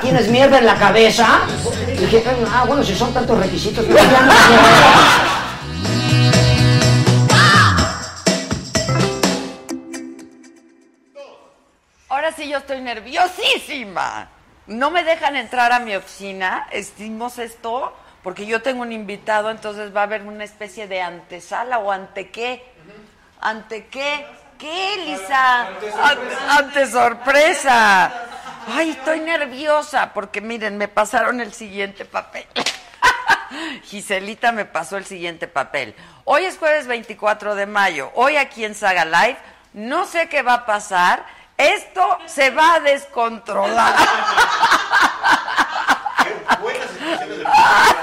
¿Tienes mierda en la cabeza? dije, ah, bueno, si son tantos requisitos, pues ya no sé. Ahora sí yo estoy nerviosísima. No me dejan entrar a mi oficina. Estimos esto porque yo tengo un invitado, entonces va a haber una especie de antesala o ante qué. ¿Ante qué? ¿Qué, Lisa? Ante, ante sorpresa. Ay, estoy nerviosa porque miren, me pasaron el siguiente papel. Giselita me pasó el siguiente papel. Hoy es jueves 24 de mayo. Hoy aquí en Saga Live. No sé qué va a pasar. Esto se va a descontrolar.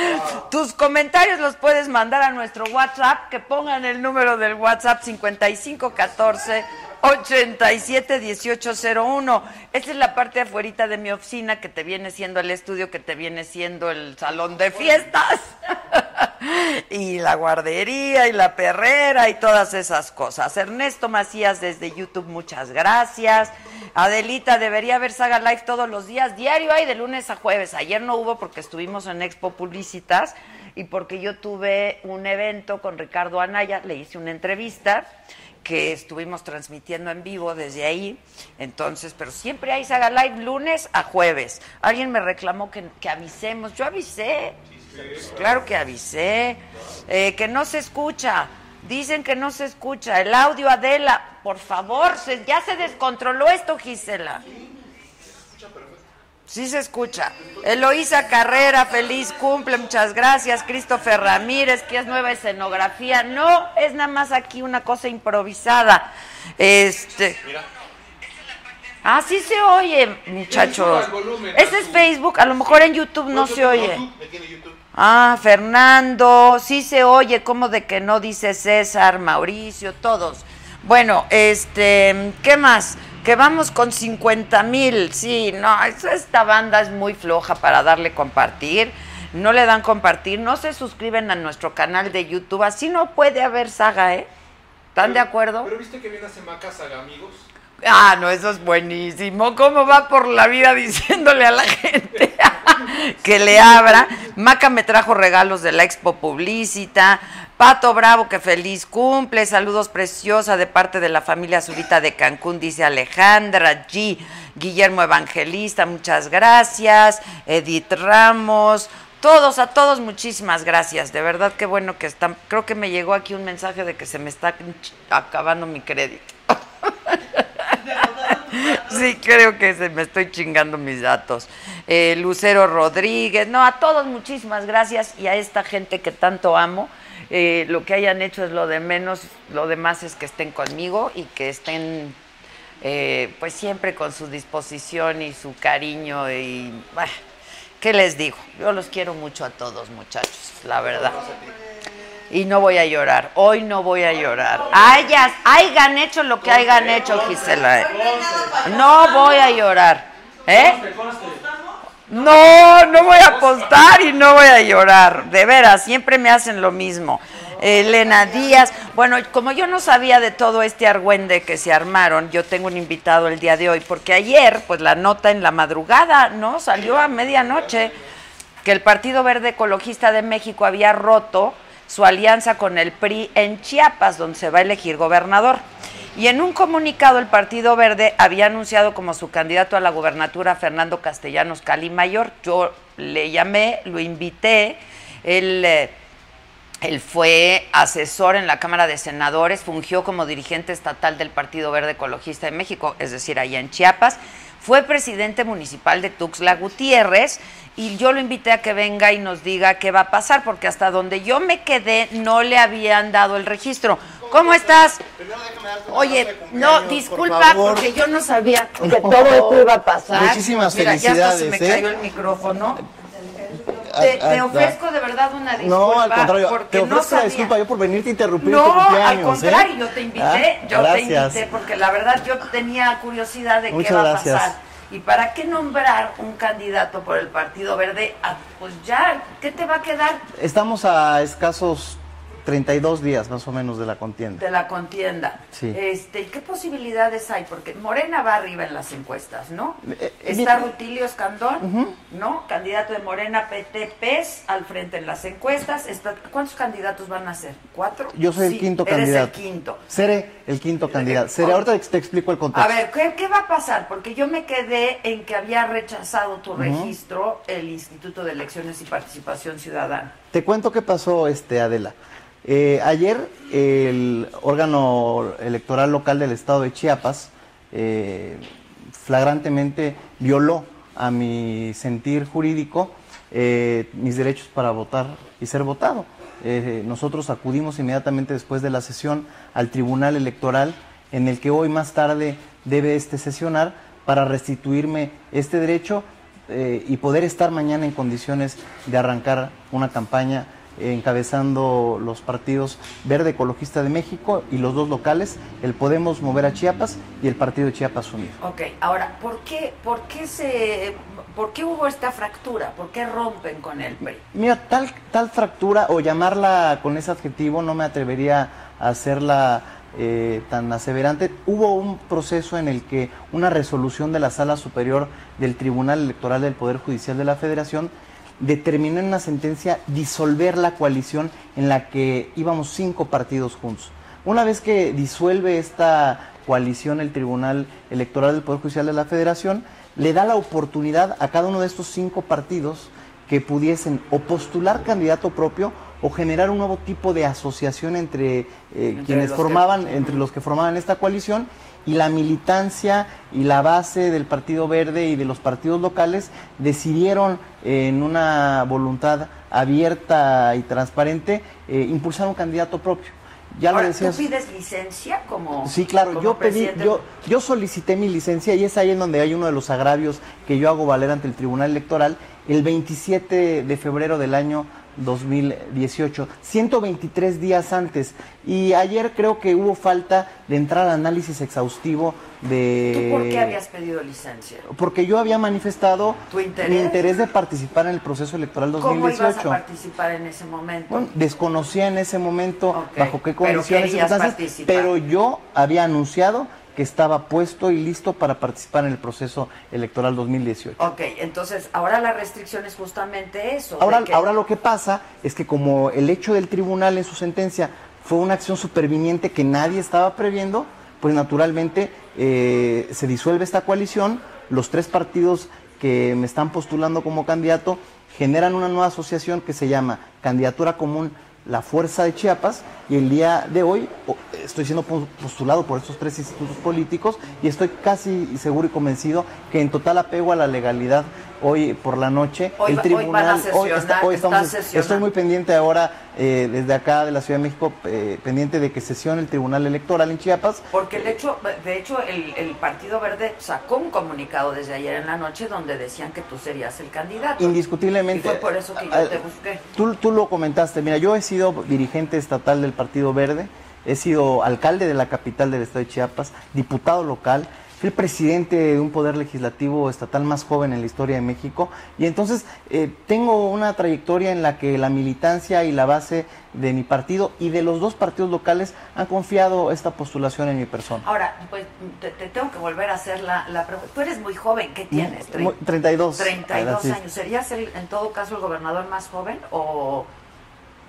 Tus comentarios los puedes mandar a nuestro WhatsApp, que pongan el número del WhatsApp 5514 871801. Esta es la parte afuerita de mi oficina que te viene siendo el estudio, que te viene siendo el salón de fiestas. y la guardería y la perrera y todas esas cosas. Ernesto Macías desde YouTube, muchas gracias. Adelita, debería haber Saga Live todos los días, diario hay de lunes a jueves. Ayer no hubo porque estuvimos en Expo Publicitas y porque yo tuve un evento con Ricardo Anaya, le hice una entrevista que estuvimos transmitiendo en vivo desde ahí. Entonces, pero siempre hay Saga Live lunes a jueves. Alguien me reclamó que, que avisemos. Yo avisé. Pues claro que avisé. Eh, que no se escucha. Dicen que no se escucha. El audio, Adela. Por favor, se- ya se descontroló esto, Gisela. Sí se escucha. Eloísa Carrera, feliz cumple, muchas gracias. Christopher Ramírez, que es nueva escenografía. No, es nada más aquí una cosa improvisada. Este. Ah, sí se oye, muchachos. Ese es Facebook, a lo mejor en YouTube no se oye. Ah, Fernando, sí se oye, como de que no dice César, Mauricio, todos. Bueno, este, ¿qué más? Que vamos con 50 mil. Sí, no, es- esta banda es muy floja para darle compartir. No le dan compartir, no se suscriben a nuestro canal de YouTube. Así no puede haber saga, ¿eh? ¿Están de acuerdo? Pero viste que viene a Semaca Saga, amigos. Ah, no, eso es buenísimo. ¿Cómo va por la vida diciéndole a la gente que le abra? Maca me trajo regalos de la Expo Publicita. Pato Bravo, que feliz cumple. Saludos preciosa de parte de la familia Zurita de Cancún, dice Alejandra. G. Guillermo Evangelista, muchas gracias. Edith Ramos. Todos, a todos, muchísimas gracias. De verdad, qué bueno que están. Creo que me llegó aquí un mensaje de que se me está acabando mi crédito. Sí, creo que se me estoy chingando mis datos. Eh, Lucero Rodríguez, no, a todos muchísimas gracias y a esta gente que tanto amo. Eh, lo que hayan hecho es lo de menos, lo demás es que estén conmigo y que estén eh, pues siempre con su disposición y su cariño y bah, ¿qué les digo? Yo los quiero mucho a todos muchachos, la verdad. Y no voy a llorar, hoy no voy a llorar. Hayas, hayan hecho lo que hayan hecho, Gisela. No voy a llorar. ¿Eh? No, no voy a apostar y no voy a llorar. De veras, siempre me hacen lo mismo. Elena Díaz. Bueno, como yo no sabía de todo este argüende que se armaron, yo tengo un invitado el día de hoy, porque ayer, pues la nota en la madrugada, ¿no? Salió a medianoche que el Partido Verde Ecologista de México había roto su alianza con el PRI en Chiapas, donde se va a elegir gobernador. Y en un comunicado el Partido Verde había anunciado como su candidato a la gubernatura a Fernando Castellanos Cali Mayor. Yo le llamé, lo invité, él, eh, él fue asesor en la Cámara de Senadores, fungió como dirigente estatal del Partido Verde Ecologista de México, es decir, allá en Chiapas. Fue presidente municipal de Tuxtla Gutiérrez y yo lo invité a que venga y nos diga qué va a pasar, porque hasta donde yo me quedé no le habían dado el registro. ¿Cómo estás? Oye, no, disculpa, porque yo no sabía que todo esto iba a pasar. Muchísimas Mira, ya hasta se me felicidades, cayó ¿eh? el micrófono. Te, te ofrezco de verdad una disculpa. No, al contrario, porque te ofrezco no sabía. disculpa yo por venirte a interrumpir No, tu cumpleaños. al contrario, ¿eh? yo te invité, Ah, yo te invité porque la verdad yo tenía curiosidad de qué va a pasar. ¿Y para qué nombrar un candidato por el Partido Verde? Ah, pues ya, ¿qué te va a quedar? Estamos a escasos 32 días más o menos de la contienda. de la contienda. Sí. Este, ¿y ¿Qué posibilidades hay? Porque Morena va arriba en las encuestas, ¿no? Eh, eh, Está Rutilio Escandón, ¿no? Candidato de Morena PT PES al frente en las encuestas. Está, ¿Cuántos candidatos van a ser? ¿Cuatro? Yo soy Sí, el quinto eres candidato. el quinto. Seré el quinto candidato. Seré, ahorita te explico el A contexto. ver, ¿qué, qué va a pasar? Porque yo me quedé en que había rechazado tu registro el Instituto de Elecciones y Participación Ciudadana. Te cuento qué pasó, este, Adela. Eh, ayer el órgano electoral local del estado de Chiapas eh, flagrantemente violó a mi sentir jurídico eh, mis derechos para votar y ser votado. Nosotros acudimos inmediatamente después de la sesión al Tribunal Electoral en el que hoy más tarde debe este sesionar para restituirme este derecho y poder estar mañana en condiciones de arrancar una campaña encabezando los partidos Verde Ecologista de México y los dos locales, el Podemos Mover a Chiapas y el Partido Chiapas Unido. Ok, ahora, ¿por qué, por qué se, por qué hubo esta fractura? ¿Por qué rompen con el PRI? Mira, tal, tal fractura o llamarla con ese adjetivo no me atrevería a hacerla eh, tan aseverante. Hubo un proceso en el que una resolución de la Sala Superior del Tribunal Electoral del Poder Judicial de la Federación determinó en una sentencia disolver la coalición en la que íbamos cinco partidos juntos. Una vez que disuelve esta coalición el Tribunal Electoral del Poder Judicial de la Federación, le da la oportunidad a cada uno de estos cinco partidos que pudiesen o postular candidato propio o generar un nuevo tipo de asociación entre, eh, Entre quienes que- formaban, entre los que formaban esta coalición y la militancia y la base del Partido Verde y de los partidos locales decidieron eh, en una voluntad abierta y transparente eh, impulsar un candidato propio. Ya Ahora, lo decías. ¿Tú pides licencia como Sí, claro, como yo pedí, yo, yo solicité mi licencia y es ahí en donde hay uno de los agravios que yo hago valer ante el Tribunal Electoral el 27 de febrero del año 2018, 123 días antes. Y ayer creo que hubo falta de entrar al análisis exhaustivo de... ¿Tú por qué habías pedido licencia? Porque yo había manifestado ¿Tu interés? mi interés de participar en el proceso electoral ¿Cómo ibas a 2018. participar en ese momento? Bueno, desconocía en ese momento bajo qué pero condiciones participar. pero yo había anunciado que estaba puesto y listo para participar en el proceso electoral 2018. Ok, entonces ahora la restricción es justamente eso. Ahora, que- ahora lo que pasa es que como el hecho del tribunal en su sentencia fue una acción superviniente que nadie estaba previendo, pues naturalmente eh, se disuelve esta coalición, los tres partidos que me están postulando como candidato generan una nueva asociación que se llama Candidatura Común La Fuerza de Chiapas y el día de hoy estoy siendo po- postulado por estos tres institutos políticos y estoy casi seguro y convencido que en total apego a la legalidad hoy por la noche Hoy el hoy tribunal hoy está- hoy estamos- estoy muy pendiente ahora eh, desde acá de la Ciudad de México eh, pendiente de que sesione el Tribunal Electoral en Chiapas Porque el hecho, de hecho, el, el Partido Verde sacó un comunicado desde ayer en la noche donde decían que tú serías el candidato. indiscutiblemente Y fue por eso que yo ah, te busqué. Tú, tú lo comentaste, mira, yo he sido dirigente estatal del Partido Verde, he sido alcalde de la capital del estado de Chiapas, diputado local, fui el presidente de un poder legislativo estatal más joven en la historia de México y entonces eh, tengo una trayectoria en la que la militancia y la base de mi partido y de los dos partidos locales han confiado esta postulación en mi persona. Ahora, pues te, te tengo que volver a hacer la, la pregunta. Tú eres muy joven, ¿qué tienes? Tre- Muy- 32. 32 Sí. años. ¿Serías el- en todo caso el gobernador más joven o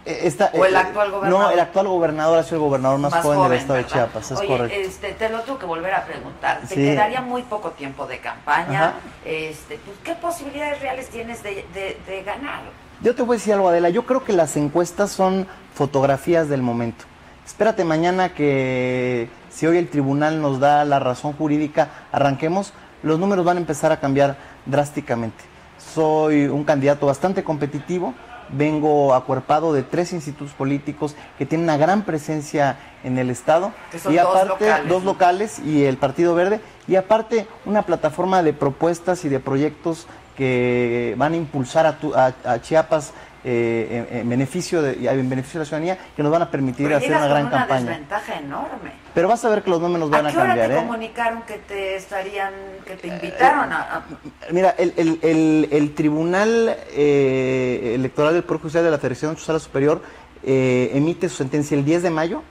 esta- ¿O el eh, actual gobernador? No, el actual gobernador ha sido el gobernador más, joven, del estado de. Chiapas, es Oye, correcto. Este, te lo tengo que volver a preguntar. Te Sí. quedaría muy poco tiempo de campaña. Ajá. Este, pues, ¿Qué posibilidades reales tienes de, de- de ganar? Yo te voy a decir algo, Adela. Yo creo que las encuestas son fotografías del momento. Espérate mañana que si hoy el tribunal nos da la razón jurídica, arranquemos, los números van a empezar a cambiar drásticamente. Soy un candidato bastante competitivo, vengo acuerpado de tres institutos políticos que tienen una gran presencia en el Estado. Y dos aparte, locales, dos ¿no? locales y el Partido Verde. Y aparte, una plataforma de propuestas y de proyectos que van a impulsar a, tu- a- a Chiapas eh, en, en beneficio de, en beneficio de la ciudadanía, que nos van a permitir Pero hacer una gran con una campaña. desventaja enorme. Pero vas a ver que los números van ¿A a, qué hora cambiar, te ¿eh? comunicaron que te estarían, que te invitaron a, a- Mira, el, el- el- el Tribunal eh, Electoral del Poder Judicial de la Federación Sala Superior eh, emite su sentencia el 10 de mayo,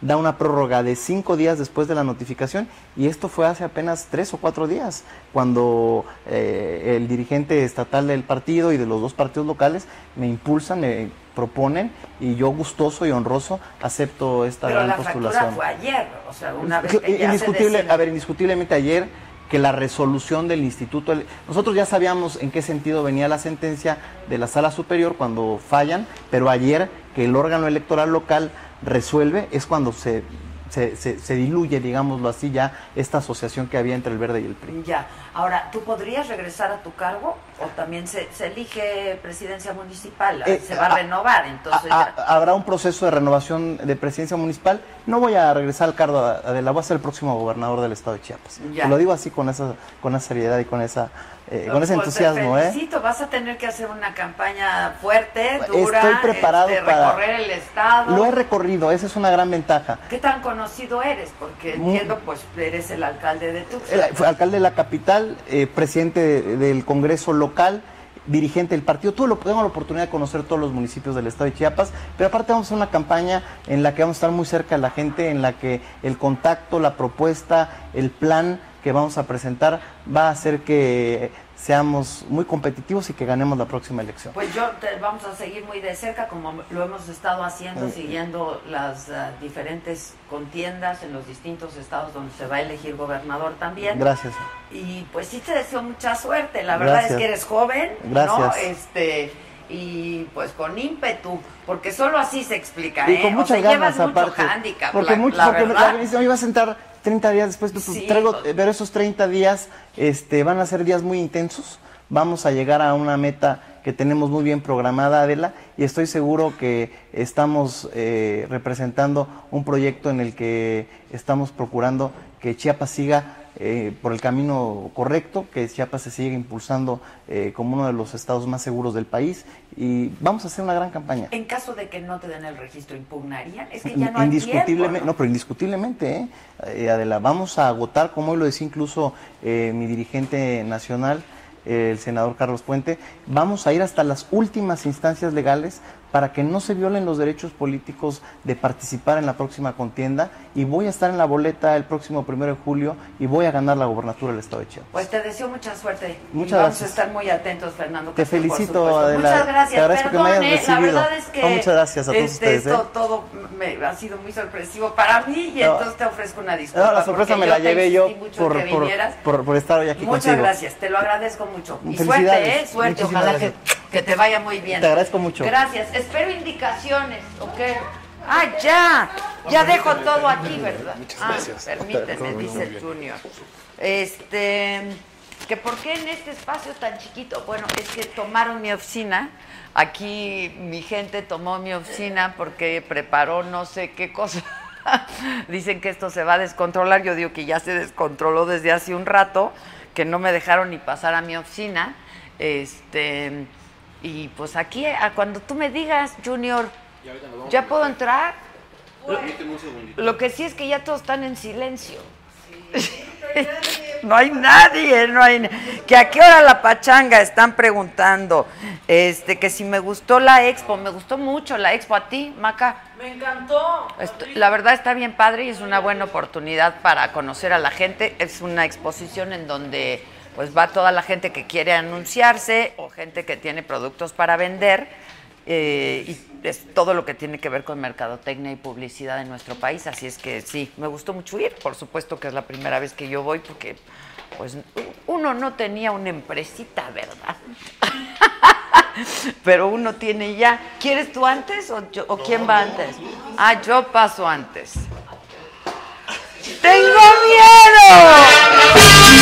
da una prórroga de cinco días después de la notificación y esto fue hace apenas tres o cuatro días cuando eh, el dirigente estatal del partido y de los dos partidos locales me impulsan, me proponen y yo gustoso y honroso acepto esta Pero gran la postulación. fue ayer, o sea, una vez que ya Indiscutible, decide. a ver, indiscutiblemente ayer que la resolución del instituto, nosotros ya sabíamos en qué sentido venía la sentencia de la sala superior cuando fallan, pero ayer que el órgano electoral local resuelve es cuando se, se, se- se diluye, digámoslo así, ya esta asociación que había entre el verde y el PRI. Ya. Ahora, ¿tú podrías regresar a tu cargo o también se, se elige presidencia municipal? Eh, se va a a- renovar, entonces A- ya. a- habrá un proceso de renovación de presidencia municipal. No voy a regresar al cargo de la voy a ser el próximo gobernador del estado de Chiapas. Ya. Te lo digo así con esa, con esa seriedad y con esa, eh, con ese entusiasmo, te ¿eh? felicito, vas a tener que hacer una campaña fuerte, Estoy dura, preparado este, para- recorrer el estado. Lo he recorrido, esa es una gran ventaja. ¿Qué tan conocido eres? Porque Muy- entiendo, pues eres el alcalde de Tuxtla. Fue alcalde de la capital, eh, presidente de- del Congreso local, dirigente del partido. Tuve lo- tengo la oportunidad de conocer todos los municipios del estado de Chiapas, pero aparte vamos a hacer una campaña en la que vamos a estar muy cerca de la gente, en la que el contacto, la propuesta, el plan que vamos a presentar va a hacer que seamos muy competitivos y que ganemos la próxima elección. Pues yo te vamos a seguir muy de cerca, como lo hemos estado haciendo, Eh, siguiendo las ah, diferentes contiendas en los distintos estados donde se va a elegir gobernador también. Gracias. Y pues sí te deseo mucha suerte. La verdad Gracias. es que eres joven, ¿no? Gracias. Este y pues con ímpetu, porque solo así se explica, Y ¿eh? con o muchas sea, ganas mucho aparte. porque la, mucho, la porque verdad. la- iba a sentar 30 días después, pues, Sí. traigo, eh, pero esos 30 días este, van a ser días muy intensos. Vamos a llegar a una meta que tenemos muy bien programada, Adela, y estoy seguro que estamos eh, representando un proyecto en el que estamos procurando que Chiapas siga eh, por el camino correcto, que Chiapas se siga impulsando eh, como uno de los estados más seguros del país y vamos a hacer una gran campaña. En caso de que no te den el registro, ¿impugnarían? Es que ya no hay indiscutiblemente, tiempo, ¿no? pero indiscutiblemente, ¿eh? Eh, Adela, vamos a agotar, como hoy lo decía incluso eh, mi dirigente nacional, el senador Carlos Puente, vamos a ir hasta las últimas instancias legales para que no se violen los derechos políticos de participar en la próxima contienda y voy a estar en la boleta el próximo primero de julio y voy a ganar la gobernatura del estado de Chiapas. Pues te deseo mucha suerte. Muchas y vamos gracias. a estar muy atentos, Fernando. Te Castro, felicito. Adela. Muchas gracias. Te agradezco que me hayas recibido. La verdad es que No, muchas gracias a todos este, ustedes, ¿eh? esto todo me ha sido muy sorpresivo para mí y No. entonces te ofrezco una disculpa. No, la sorpresa me la llevé yo por, por, por- por estar hoy aquí Muchas contigo. gracias, te lo agradezco mucho. Y suerte, ¿eh? Suerte, Muchísimas ojalá gracias. que te vaya muy bien. Te agradezco mucho. Gracias. Espero indicaciones, ¿ok? Ah, ya. Ya dejo todo aquí, ¿verdad? ah, permíteme, dice el Junior. Este, que por qué en este espacio tan chiquito, bueno, es que tomaron mi oficina. Aquí mi gente tomó mi oficina porque preparó no sé qué cosa. Dicen que esto se va a descontrolar. Yo digo que ya se descontroló desde hace un rato, que no me dejaron ni pasar a mi oficina. Este, y pues aquí, a cuando tú me digas, Junior, ¿ya puedo entrar? Lo que sí es que ya todos están en silencio. No hay nadie, no hay. Que a qué hora la pachanga están preguntando. Este, que si me gustó la expo, me gustó mucho la expo a ti, Maca. Me encantó. Esto- la verdad está bien padre y es una buena oportunidad para conocer a la gente. Es una exposición en donde pues va toda la gente que quiere anunciarse o gente que tiene productos para vender eh, y es todo lo que tiene que ver con mercadotecnia y publicidad en nuestro país. Así es que sí, me gustó mucho ir. Por supuesto que es la primera vez que yo voy porque pues uno no tenía una empresita, ¿verdad? Pero uno tiene ya. ¿Quieres tú antes o, yo- o quién va antes? Ah, yo paso antes. ¡Tengo miedo!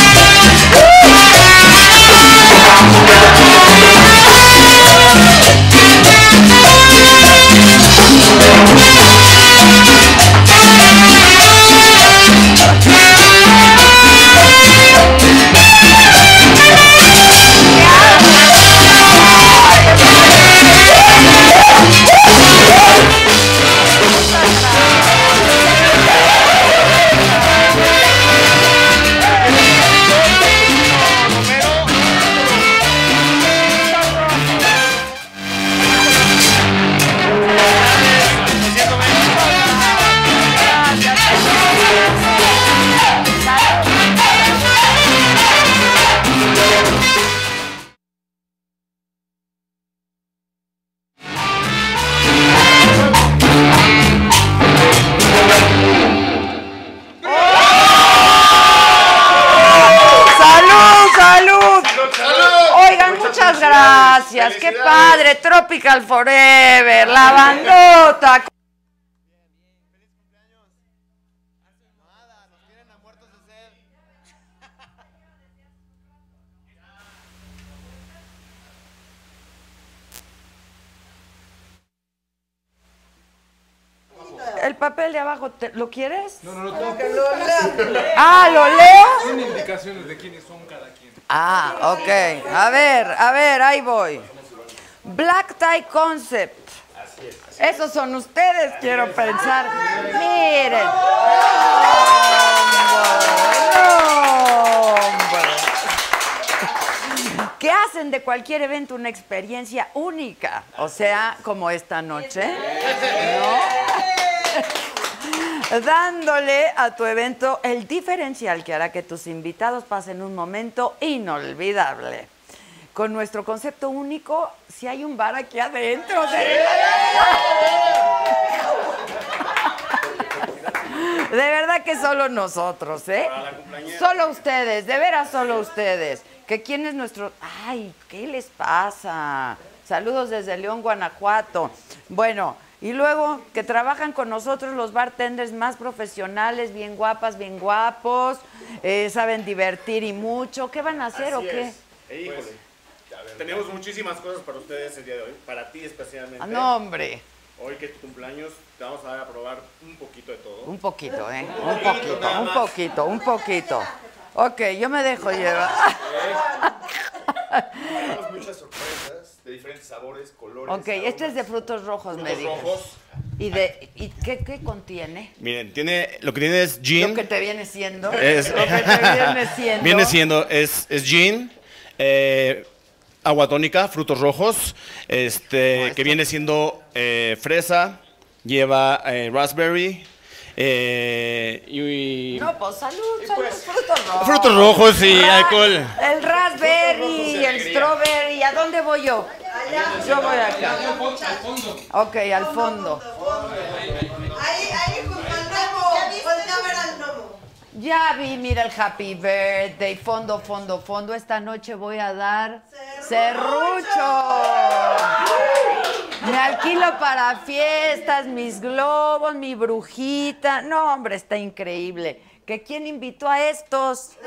Tropical Forever, la bandota. El papel de abajo, ¿te- ¿lo quieres? No, no, no, tengo Ah, ¿lo leo? Tiene indicaciones de quiénes son cada quien. Ah, ok. A ver, a ver, ahí voy. Black Tie Concept. Esos son ustedes, quiero pensar. Miren. No, hombre. Que hacen de cualquier evento una experiencia única. O sea, como esta noche. ¿no? dándole a tu evento el diferencial que hará que tus invitados pasen un momento inolvidable. Con nuestro concepto único, si hay un bar aquí adentro. De, de verdad que solo nosotros, ¿eh? Solo ustedes, de veras solo ustedes. Que quién es nuestro... Ay, ¿qué les pasa? Saludos desde León, Guanajuato. Bueno, y luego que trabajan con nosotros los bartenders más profesionales, bien guapas, bien guapos, eh, saben divertir y mucho. ¿Qué van a hacer o qué? es. E, híjole, tenemos muchísimas cosas para ustedes el día de hoy, para ti especialmente. Ah, no, hombre. Hoy que es tu cumpleaños, te vamos a dar a probar un poquito de todo. Un poquito, ¿eh? Un poquito, un poquito, un poquito. Ok, yo me dejo llevar. Tenemos muchas sorpresas de diferentes sabores, colores. Ok, este es de frutos rojos, me Frutos dices. rojos. ¿Y, de, y qué, qué contiene? Miren, tiene, lo que tiene es gin. Lo que te viene siendo. Es- Lo que te viene siendo. Viene siendo, es, es gin, eh, agua tónica, frutos rojos, este, que viene siendo eh, fresa, lleva eh, raspberry eh, y, No, pues salud, salud, frutos rojos. frutos rojos y Ra- alcohol. El raspberry, el strawberry. ¿A dónde voy yo? Yo voy acá. Al fondo. Ok, al fondo. Ahí, ahí junto al gnomo. Voltea a ver al gnomo. Ya vi, mira el happy birthday, fondo, fondo, fondo. Esta noche voy a dar serrucho. Me alquilo para fiestas, mis globos, mi brujita. No, hombre, está increíble. ¿Que quién invitó a estos?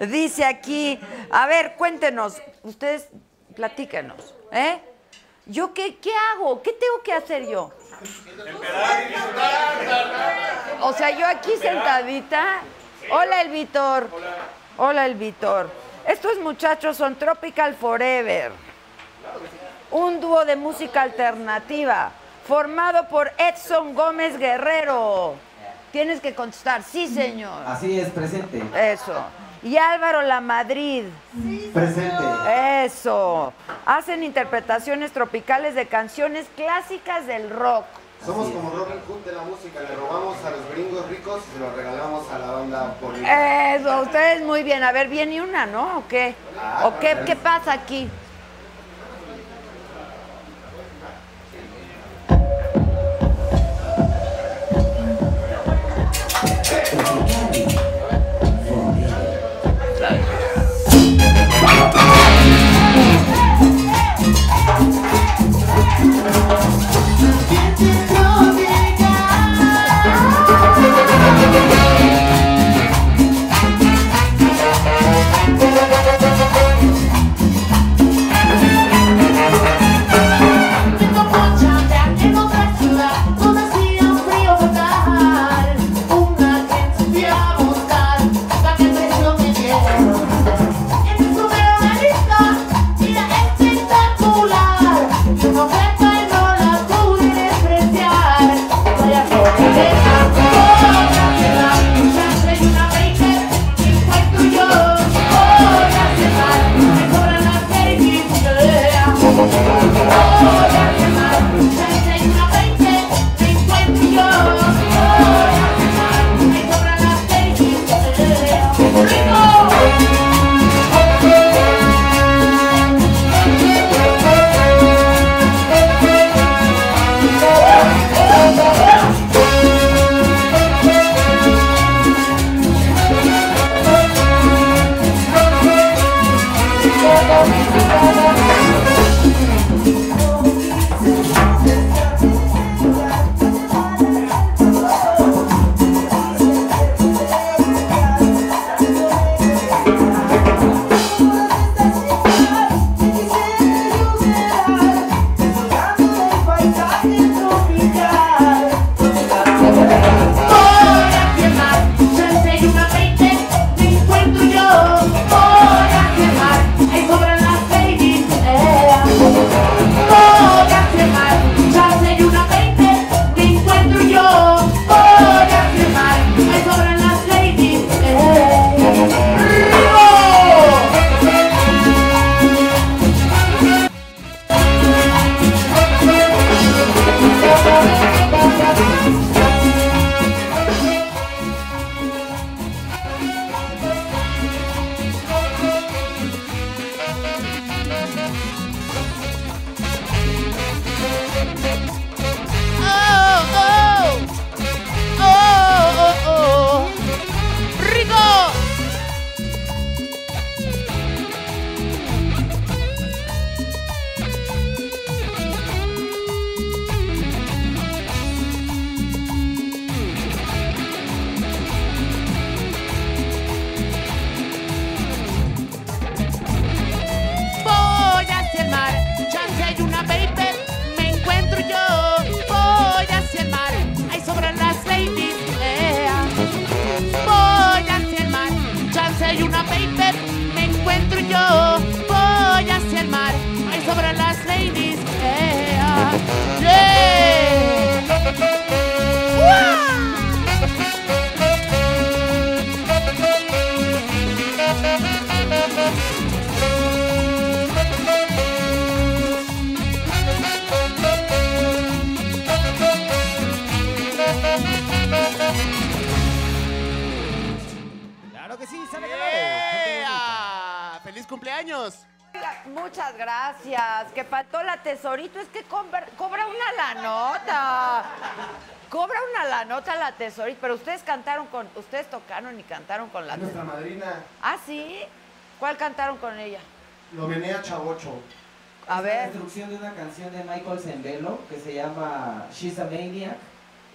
Dice aquí, a ver, cuéntenos, ustedes platíquenos, ¿eh? ¿Yo qué, qué hago? ¿Qué tengo que hacer yo? O sea, yo aquí sentadita. Hola, el Vitor. Hola, el Vitor. Estos muchachos son Tropical Forever. Un dúo de música alternativa formado por Edson Gómez Guerrero. Tienes que contestar, sí, señor. Así es, presente. Eso. Y Álvaro La Madrid. Sí, Presente. Eso. Hacen interpretaciones tropicales de canciones clásicas del rock. Somos como Robin Hood de la música, le robamos a los gringos ricos y se los regalamos a la banda política. Eso, ustedes muy bien. A ver, viene una, ¿no? ¿O qué? ¿O qué, qué pasa aquí? like ustedes tocaron y cantaron con la... Nuestra madrina. Ah, sí. ¿Cuál cantaron con ella? Lo menea Chavocho. A es ver. La introducción de una canción de Michael Sembello que se llama She's a Maniac,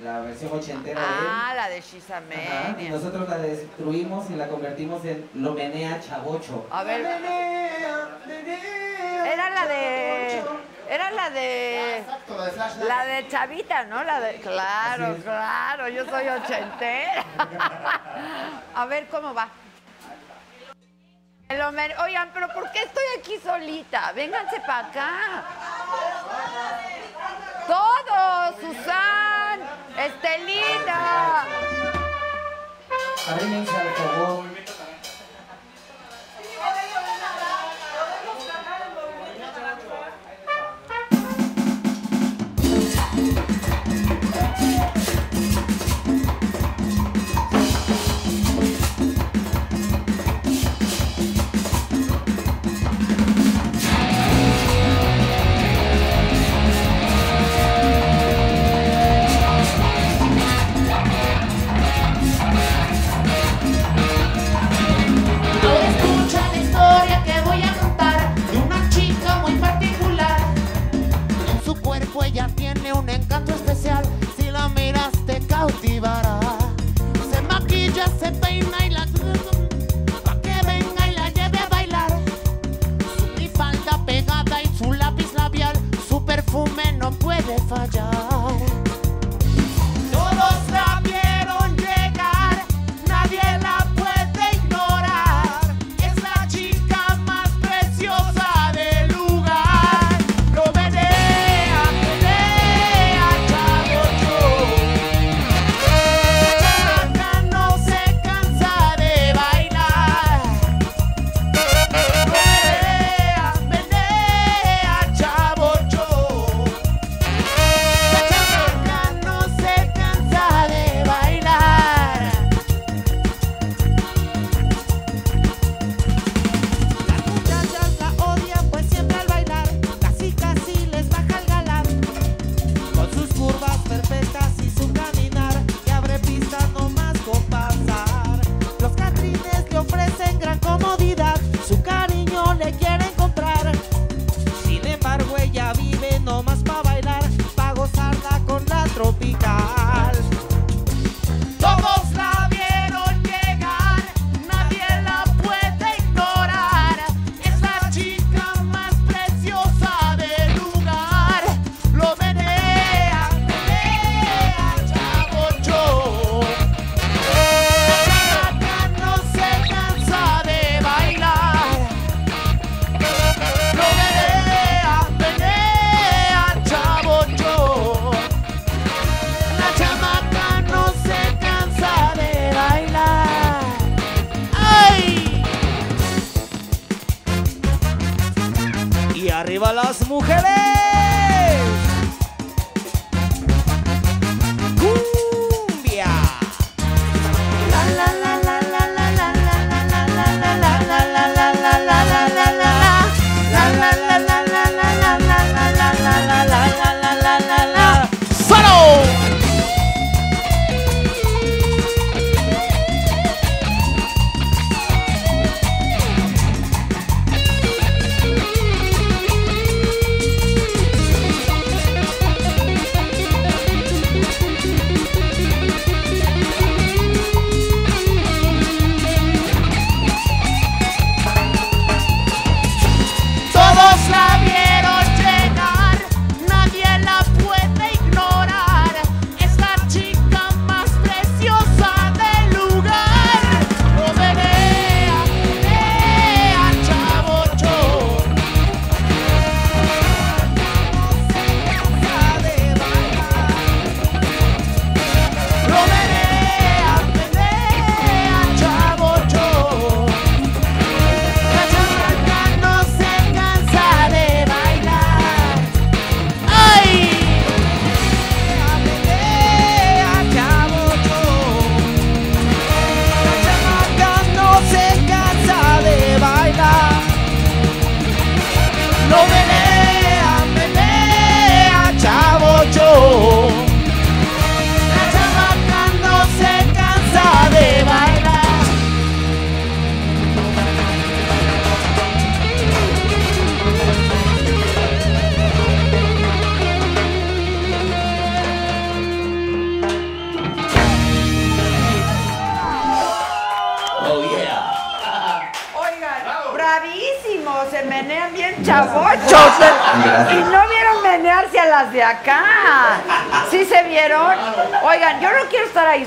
la versión ochentera ah, de él. Ah, la de She's a Maniac. Y nosotros la destruimos y la convertimos en Lo menea Chavocho. A ver. Lo menea, Era la de... Era la de. La de Chavita, ¿no? La de. Claro, claro, yo soy ochentera. A ver cómo va. Oigan, pero ¿por qué estoy aquí solita? Vénganse para acá. Todos, Susan, Estelita. Arrínense al fogón.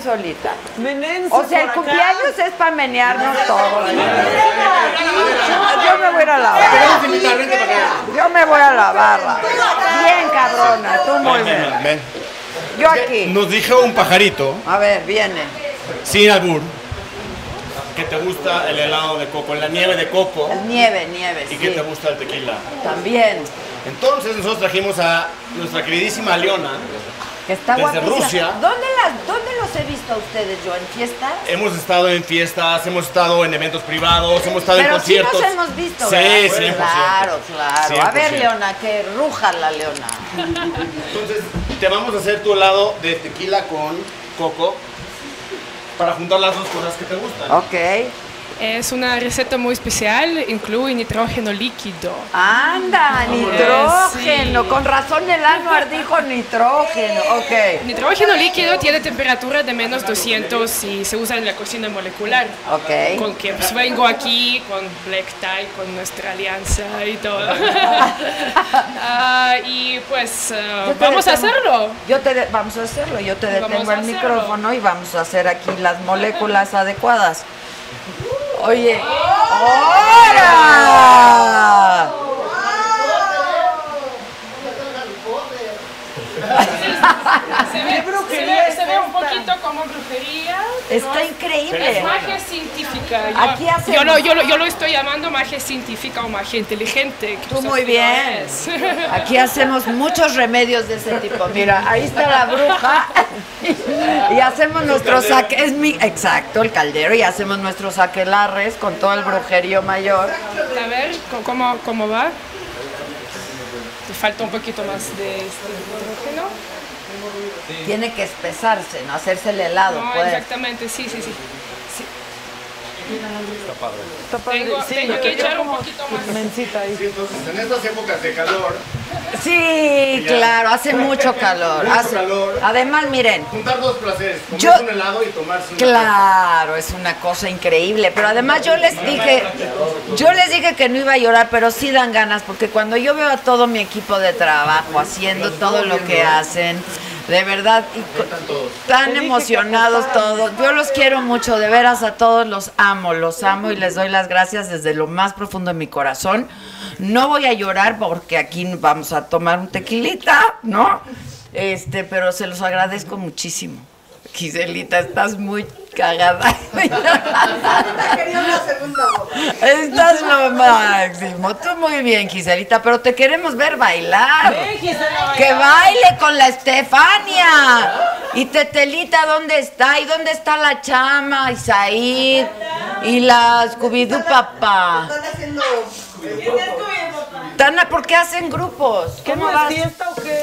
Solita. O sea, el cumpleaños es para menearnos todos. Yo me voy a ir a la barra. Yo me voy a la barra. Bien, cabrona, tú muy bien. Ven. Yo aquí. Nos dijo un pajarito, A ver, viene. sin albur, que te gusta el helado de coco, la nieve de coco, Nieve, nieve, y sí. que te gusta el tequila. También. Entonces nosotros trajimos a nuestra queridísima Leona. Que está Desde guapísima. Rusia. ¿Dónde, las, ¿Dónde los he visto a ustedes, yo? ¿En fiestas? Hemos estado en fiestas, hemos estado en eventos privados, hemos estado en Pero sí conciertos. nos hemos visto, Sí, ¿verdad? 100%. Claro, claro. A ver, 100%. Leona, que ruja la Leona. Entonces, te vamos a hacer tu helado de tequila con coco para juntar las dos cosas que te gustan. Ok. Es una receta muy especial, incluye nitrógeno líquido. Anda, nitrógeno. Con razón el Anuar dijo nitrógeno. Ok. Nitrógeno líquido tiene temperatura de menos 200 y se usa en la cocina molecular. Ok. Con que pues, vengo aquí con Black Tie, con nuestra alianza y todo. Ah, y pues ah, vamos a hacerlo. Yo te de- vamos a hacerlo. Yo te detengo el hacerlo. micrófono y vamos a hacer aquí las moléculas adecuadas. Oye. ¡Ahora! Se ve, se ve- se ve un poquito como brujería. Está es- increíble. Es magia científica. Yo, Aquí hacemos- yo, lo, yo, lo, yo lo estoy llamando magia científica o magia inteligente. Tú pues muy bien. Aquí hacemos muchos remedios de ese tipo. Mira, ahí está la bruja. Y hacemos nuestros saque, es mi, exacto, el caldero, y hacemos nuestros aquelarres con todo el brujerío mayor. A ver, ¿cómo- ¿cómo, cómo va? Te falta un poquito más de este hidrógeno. Tiene que espesarse, no hacerse el helado, No, pues. exactamente, sí, sí, sí. Está padre. Tengo, Sí, tengo que echar un poquito más. Mencita ahí. Sí, entonces en estas épocas de calor, Sí, Ya. claro, hace mucho calor. Mucho hace- calor. Además, miren, juntar dos placeres, comer Yo- un helado y tomarse una Claro, es una cosa increíble, pero además yo les dije, yo les dije que no iba a llorar, pero sí dan ganas, porque cuando yo veo a todo mi equipo de trabajo haciendo todo lo que hacen, de verdad, y tan emocionados todos, yo los quiero mucho, de veras a todos los amo, los amo y les doy las gracias desde lo más profundo de mi corazón. No voy a llorar porque aquí vamos a tomar un tequilita, ¿no? Este, pero se los agradezco muchísimo. Giselita, estás muy cagada. Quería una segunda boda. Estás lo máximo. Tú muy bien, Giselita, pero te queremos ver bailar. Que baile con la Estefania. Y Tetelita, ¿dónde está? ¿Y dónde está la chama? Y Said. Y la Scooby-Doo papá. Están haciendo. Tana, ¿por qué hacen grupos? ¿Qué ¿Cómo no vas? es fiesta o qué?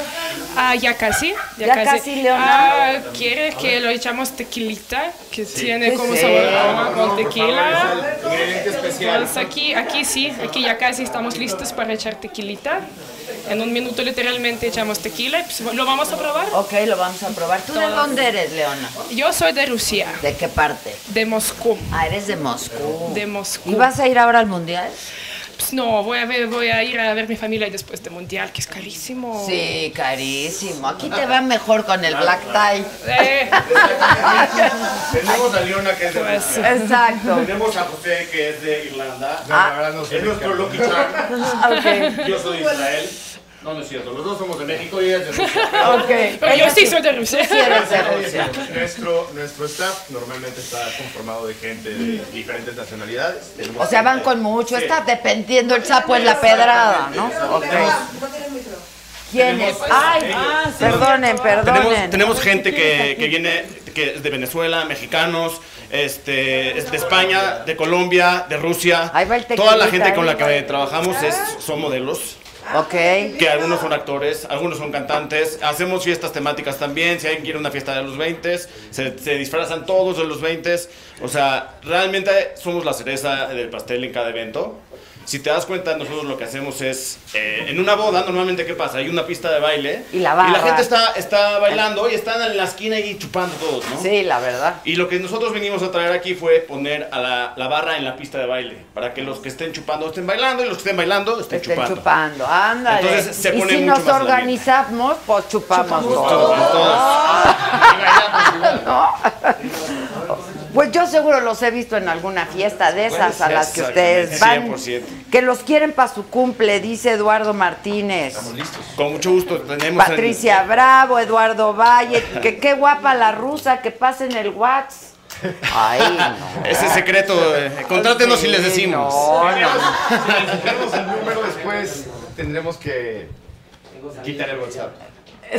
Ah, ya casi. Ya, Ya casi, Leona. Ah, ¿Quiere que lo echamos tequilita? Que tiene ¿Qué como es sabor con tequila. ingrediente especial. Pues aquí, aquí sí, aquí ya casi estamos listos para echar tequilita. En un minuto literalmente echamos tequila y pues, lo vamos a probar. Ok, lo vamos a probar. ¿Tú de Todas. dónde eres, Leona? Yo soy de Rusia, ¿De qué parte? de Moscú. Ah, eres de Moscú. De Moscú. ¿Y vas a ir ahora al mundial? Pues no, voy a, ver, voy a ir a ver mi familia después del mundial, que es carísimo. Sí, carísimo. Aquí te va mejor con el black tie. Eh, Tenemos a Leona que es de Pues, Rusia. Exacto. Tenemos a José que es de Irlanda. Ah. La verdad no sé es nuestro Lucky Charm. Ok. Yo soy de Israel. No, no es cierto. Los dos somos de México y ella es de Rusia. Ok. pero yo sí soy de Rusia. sí eres de Rusia. Nuestro, nuestro staff normalmente está conformado de gente de diferentes nacionalidades. O sea, van con mucho. Está dependiendo el sapo en la pedrada, ¿no? Ok. ¿Quién es? Ay, perdonen, Tenemos, perdonen. tenemos gente que, que viene que es de Venezuela, mexicanos, este, es de España, de Colombia, de Rusia. Ahí va el Toda la gente con la que trabajamos es, son modelos. Ok. Que algunos son actores, algunos son cantantes. Hacemos fiestas temáticas también. Si alguien quiere una fiesta de los 20, se, se disfrazan todos de los 20. O sea, realmente somos la cereza del pastel en cada evento. Si te das cuenta, nosotros lo que hacemos es, eh, en una boda, normalmente, ¿qué pasa? Hay una pista de baile Y la barra. gente está, está bailando y están en la esquina ahí chupando todos, ¿no? Sí, la verdad. Y lo que nosotros vinimos a traer aquí fue poner a la, la barra en la pista de baile, para que los que estén chupando estén bailando y los que estén bailando estén, Estén chupando. chupando, ándale. Entonces, se y pone si mucho nos organizamos, pues chupamos, Chupamos todos. todos, ¿No? Pues yo seguro los he visto en alguna fiesta de esas a las que ustedes van. 100%. Que los quieren para su cumple, dice Eduardo Martínez. Con mucho gusto tenemos... en- Patricia Bravo, Eduardo Valle, que qué guapa la rusa, que pasen el wax. Ay, no. Ese secreto, eh, contrátenos y les decimos. No, no. Si necesitamos el número después, tendremos que quitar el WhatsApp.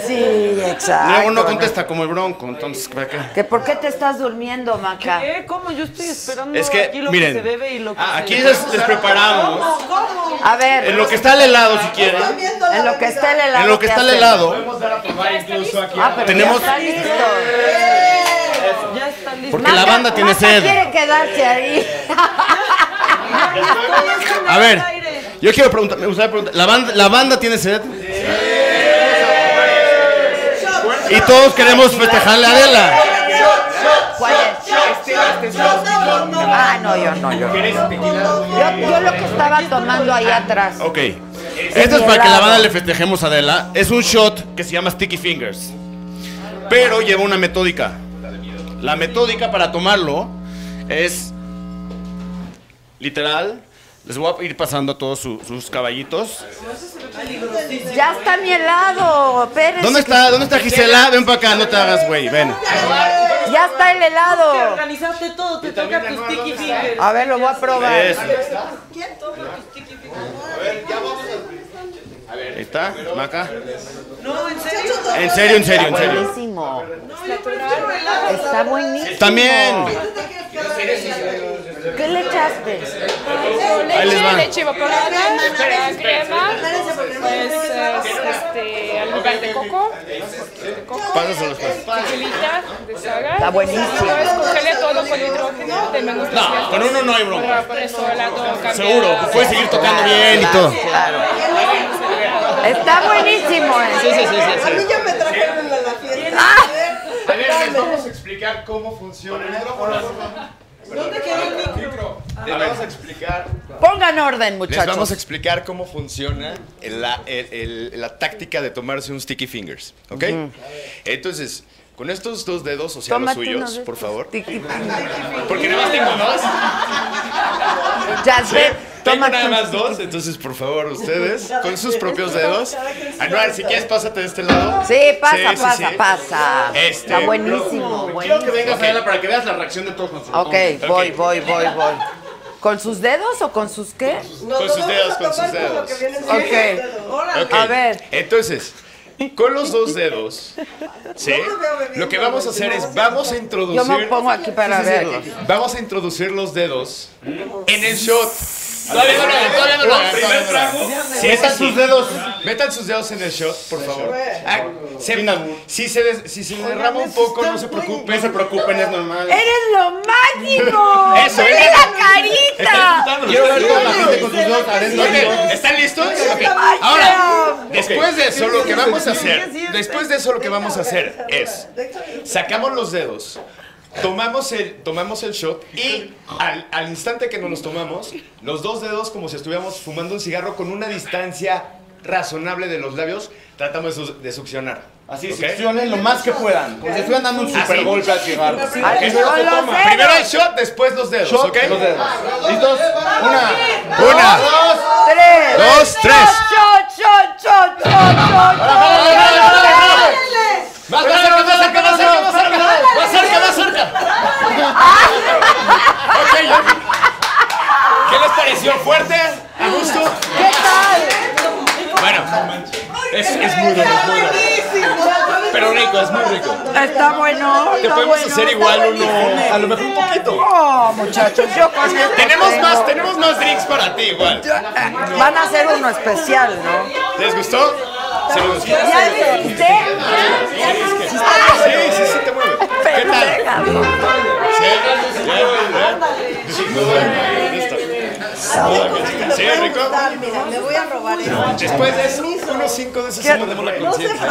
Sí, exacto. Luego no contesta como el bronco, entonces, ¿para qué? ¿Que ¿Por qué te estás durmiendo, Maca? ¿Qué? ¿Cómo? Yo estoy esperando Es que, aquí lo miren, que se bebe y lo que ah, se aquí les, les preparamos. A ver. En lo que está el helado, si quieren. En lo que está el helado. En lo que ¿qué está el helado. Podemos dar a probar incluso aquí. Ah, pero Tenemos- ya está listo. Ya está listo. Porque la banda tiene Maca sed. quiere quedarse ahí. A ver, yo quiero preguntar, me gustaría preguntar, ¿la banda, la banda tiene sed? Y todos queremos festejarle a Adela. ¿Cuál es? Ah, no, yo no, yo. Yo, yo lo que estaba tomando ahí atrás. Ok. Esto es para que la banda le festejemos a Adela. Es un shot que se llama Sticky Fingers. Pero lleva una metódica. La metódica para tomarlo es literal. Les voy a ir pasando a todos su- sus caballitos. Ya está mi helado. Espérense ¿Dónde está, ¿Dónde está Gisela? Ven para acá, no te hagas, güey. Ven. Ya está el helado. organizaste todo, te toca tu sticky finger. A ver, lo voy a probar. ¿Quién toma tu sticky finger? Ahí está, Maca. No, en serio. En serio, en serio, en Está serio. buenísimo. Está buenísimo. También. ¿Qué le echaste? Ahí les Leche, va. leche evaporada, crema, pues este, almíbar de coco, de coco, Pásaselo después. tequilita de saga. Está buenísimo. Todo es congelé todo con hidrógeno de menos No, con uno no hay bronca. Eso. Seguro, puedes seguir tocando bien y todo. Claro. Está buenísimo. ¿eh? A mí ya me trajeron a la fiesta. A ver, les vamos a explicar cómo funciona. ¿Dónde quedó el micro? Les vamos a explicar. Pongan orden, Les vamos muchachos. a explicar cómo funciona la, el- el- la táctica de tomarse un sticky fingers, ¿ok? Entonces, con estos dos dedos, o sea, Tómate los suyos, por favor. Porque nada más tengo dos. Ya Sí, tengo tómate nada más dos, entonces por favor ustedes con sus propios dedos. Anuar, si quieres pásate de este lado. Sí, pasa, Sí, sí, pasa, sí. pasa. Este, Está buenísimo, Quiero que buenísimo. vengas, Adela, para que veas la reacción de todos nosotros. Ok, voy, voy, voy, voy. ¿Con sus dedos o con sus qué? Con sus dedos, con sus dedos. Ok. Ok, A ver. Entonces, con los dos dedos, ¿sí? Lo que vamos a hacer es, vamos a introducir... Yo me pongo aquí para Sí, sí, sí. verlos. Vamos a introducir los dedos en el shot. Todavía no lo hagan, todavía no lo hagan, Primer todavía no lo hagan. trago. Sí, metan sus dedos. Metan sus dedos en el shot, por favor. Ah, se- si, se des- si se derrama un poco, no se preocupen. No se preocupen, es normal. ¡Eres lo máximo! Eso, ¡Vele eso. la carita! Quiero ver toda la gente con sus dedos adentro. Ok, ¿Están listos? Ok. Ahora, después de eso, lo que vamos a hacer, después de eso, lo que vamos a hacer es, sacamos los dedos, tomamos el, tomamos el shot y al, al instante que nos los tomamos, los dos dedos como si estuviéramos fumando un cigarro con una distancia razonable de los labios, tratamos de, su- de succionar. Así, ¿ok? succionen lo más que puedan. Como si estuvieran dando un super golpe al cigarro. Ay, Ok. con los dedos. Primero el shot, después los dedos, Shot, ¿ok? los dedos. ¿Listos? Una. Una, Dos. Tres. dos, tres. Shot, shot, shot, shot, shot, shot. Más cerca, más cerca, más cerca, más cerca, más cerca, más cerca. Ok. ¿Qué les pareció? ¿Fuerte? ¿A gusto? ¿Qué tal? Bueno, es, es muy rico, es muy rico. Pero rico, es muy rico. Está bueno. Te está podemos bueno, hacer igual uno, a lo mejor un poquito. Oh, muchachos, yo con esto Tenemos tengo. más, tenemos más drinks para ti igual. Van a hacer uno especial, ¿no? ¿Les gustó? ¿Se les gustó? ¿Ya viste? Sí, sí, sí, te mueve. ¿Qué tal? Sí, rico. Mira, me voy a robar eso. Después de eso, unos cinco de esos ¿Qué? ponemos la conciencia.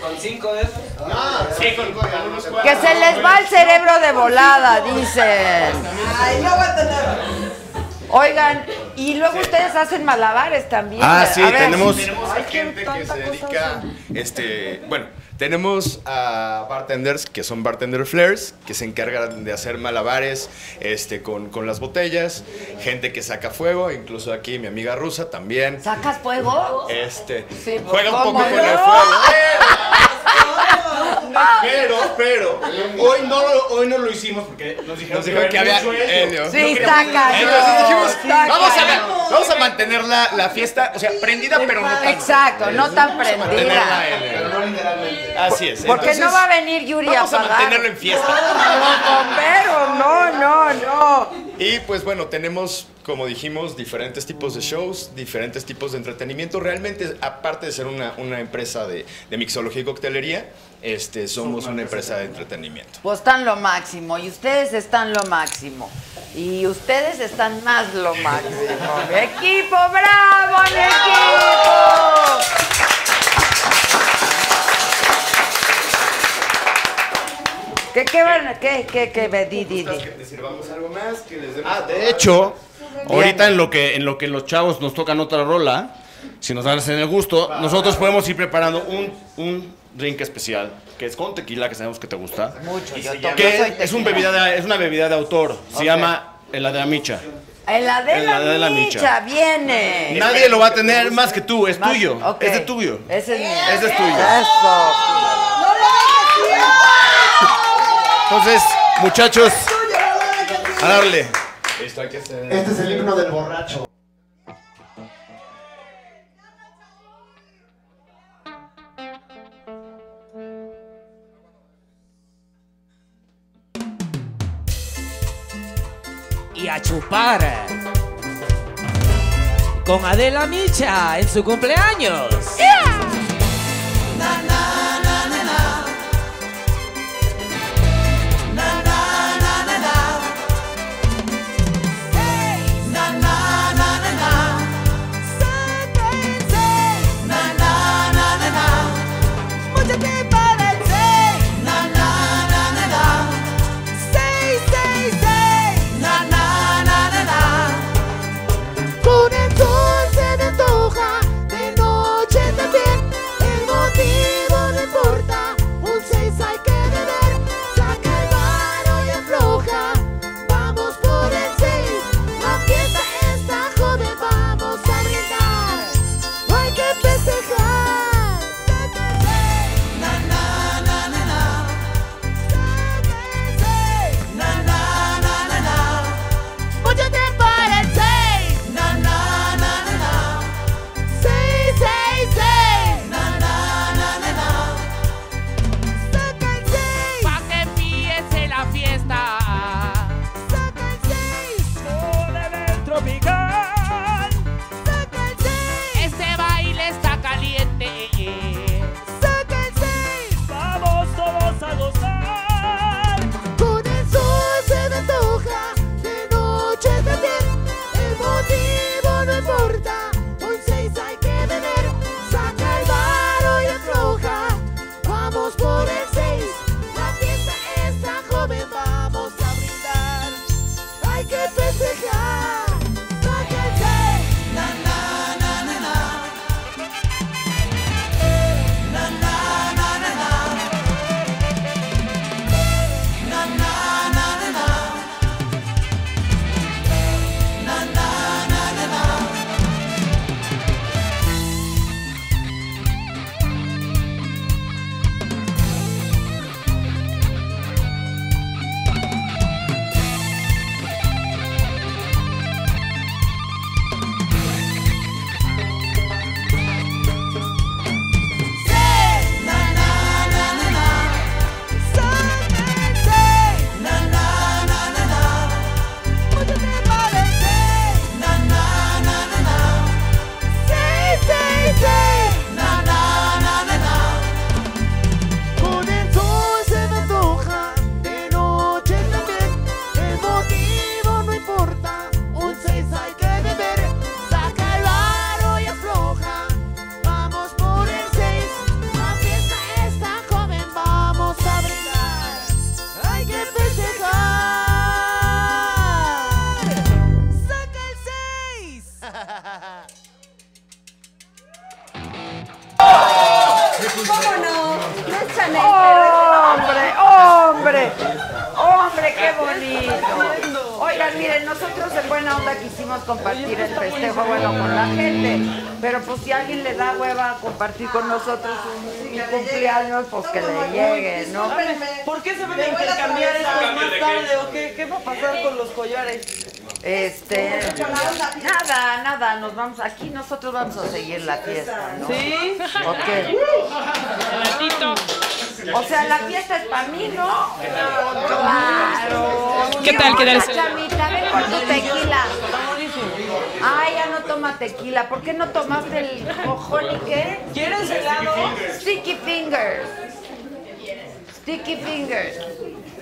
Con cinco de esos. Sí, con, con algunos cuatro. Que se les va el cerebro de volada, dicen. Ay, no va a tener. Oigan, y luego ustedes hacen malabares también. Ah, sí, ver. tenemos, tenemos gente que se dedica, este, bueno, tenemos a bartenders que son bartender flares, que se encargan de hacer malabares este, con, con las botellas, gente que saca fuego, incluso aquí mi amiga rusa también. ¿Sacas fuego? Este, Sí, pues, juega un ¿cómo poco con no? el fuego. Pero, pero, hoy no, lo, hoy no lo hicimos porque nos dijeron, Nos dijeron que había helio. Sí, está. Entonces dijimos, vamos a, vamos a mantener la, la fiesta, o sea, prendida, pero no tan. Exacto, no tan prendida. Pero no literalmente. Así es. Porque entonces, no va a venir Yuri a Vamos a pagar. mantenerlo en fiesta. Pero no, no, no. Y pues bueno, tenemos, como dijimos, diferentes tipos de shows, diferentes tipos de entretenimiento. Realmente, aparte de ser una, una empresa de, de mixología y coctelería, este, somos una empresa de entretenimiento. Pues están lo máximo y ustedes están lo máximo. Y ustedes están más lo máximo. ¡Equipo, bravo, mi equipo! ¿Qué, qué, van- qué, qué, qué, ve, di, di, di? Que te sirvamos algo más, que les demos Ah, de hecho, ahorita en lo que en lo que los chavos nos tocan otra rola, si nos dan el gusto, nosotros podemos ir preparando un, un drink especial que es con tequila que sabemos que te gusta. Mucho, yo, tomo- Que es, un bebida de- es una bebida de autor. Se llama el de la micha. En la de En la, la de la micha, micha. viene. Nadie lo va a tener más que tú, es Más- tuyo. ok. Es de tuyo. Ese es mío. Ese es tuyo. Eso. Entonces, muchachos, a darle. Este es el himno del borracho. y a chupar. Con Adela Micha en su cumpleaños. Nada, nada, nos vamos, aquí nosotros vamos a seguir la fiesta, ¿no? ¿Sí? Ok. O sea, la fiesta es para mí, ¿no? Claro. ¿Qué tal? ¿Qué tal? Chamita, ven por tu tequila. Ay, ya no toma tequila. ¿Por qué no tomaste el cojón y qué? ¿Quieres helado? Sticky fingers. Sticky fingers.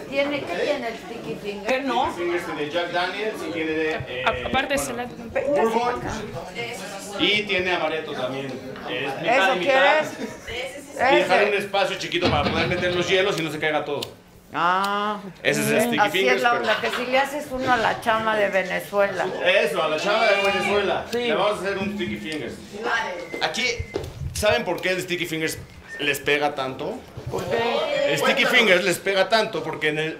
¿Tiene, ¿Qué tiene el sticky finger? ¿Qué no? Fingers tiene Jack Daniels y tiene de, eh, A- Aparte es el... Bourbon y tiene amaretto también. Es mitad ¿Eso y mitad. quieres? Y dejar un espacio chiquito para poder meter los hielos y no se caiga todo. Ah. Ese es el sticky Así fingers, es la pero- onda, que si le haces uno a la chama de Venezuela. Eso, a la chava de Venezuela. Le vamos a hacer un sticky fingers. Aquí, ¿saben por qué el sticky fingers les pega tanto? El sticky fingers les pega tanto porque en el,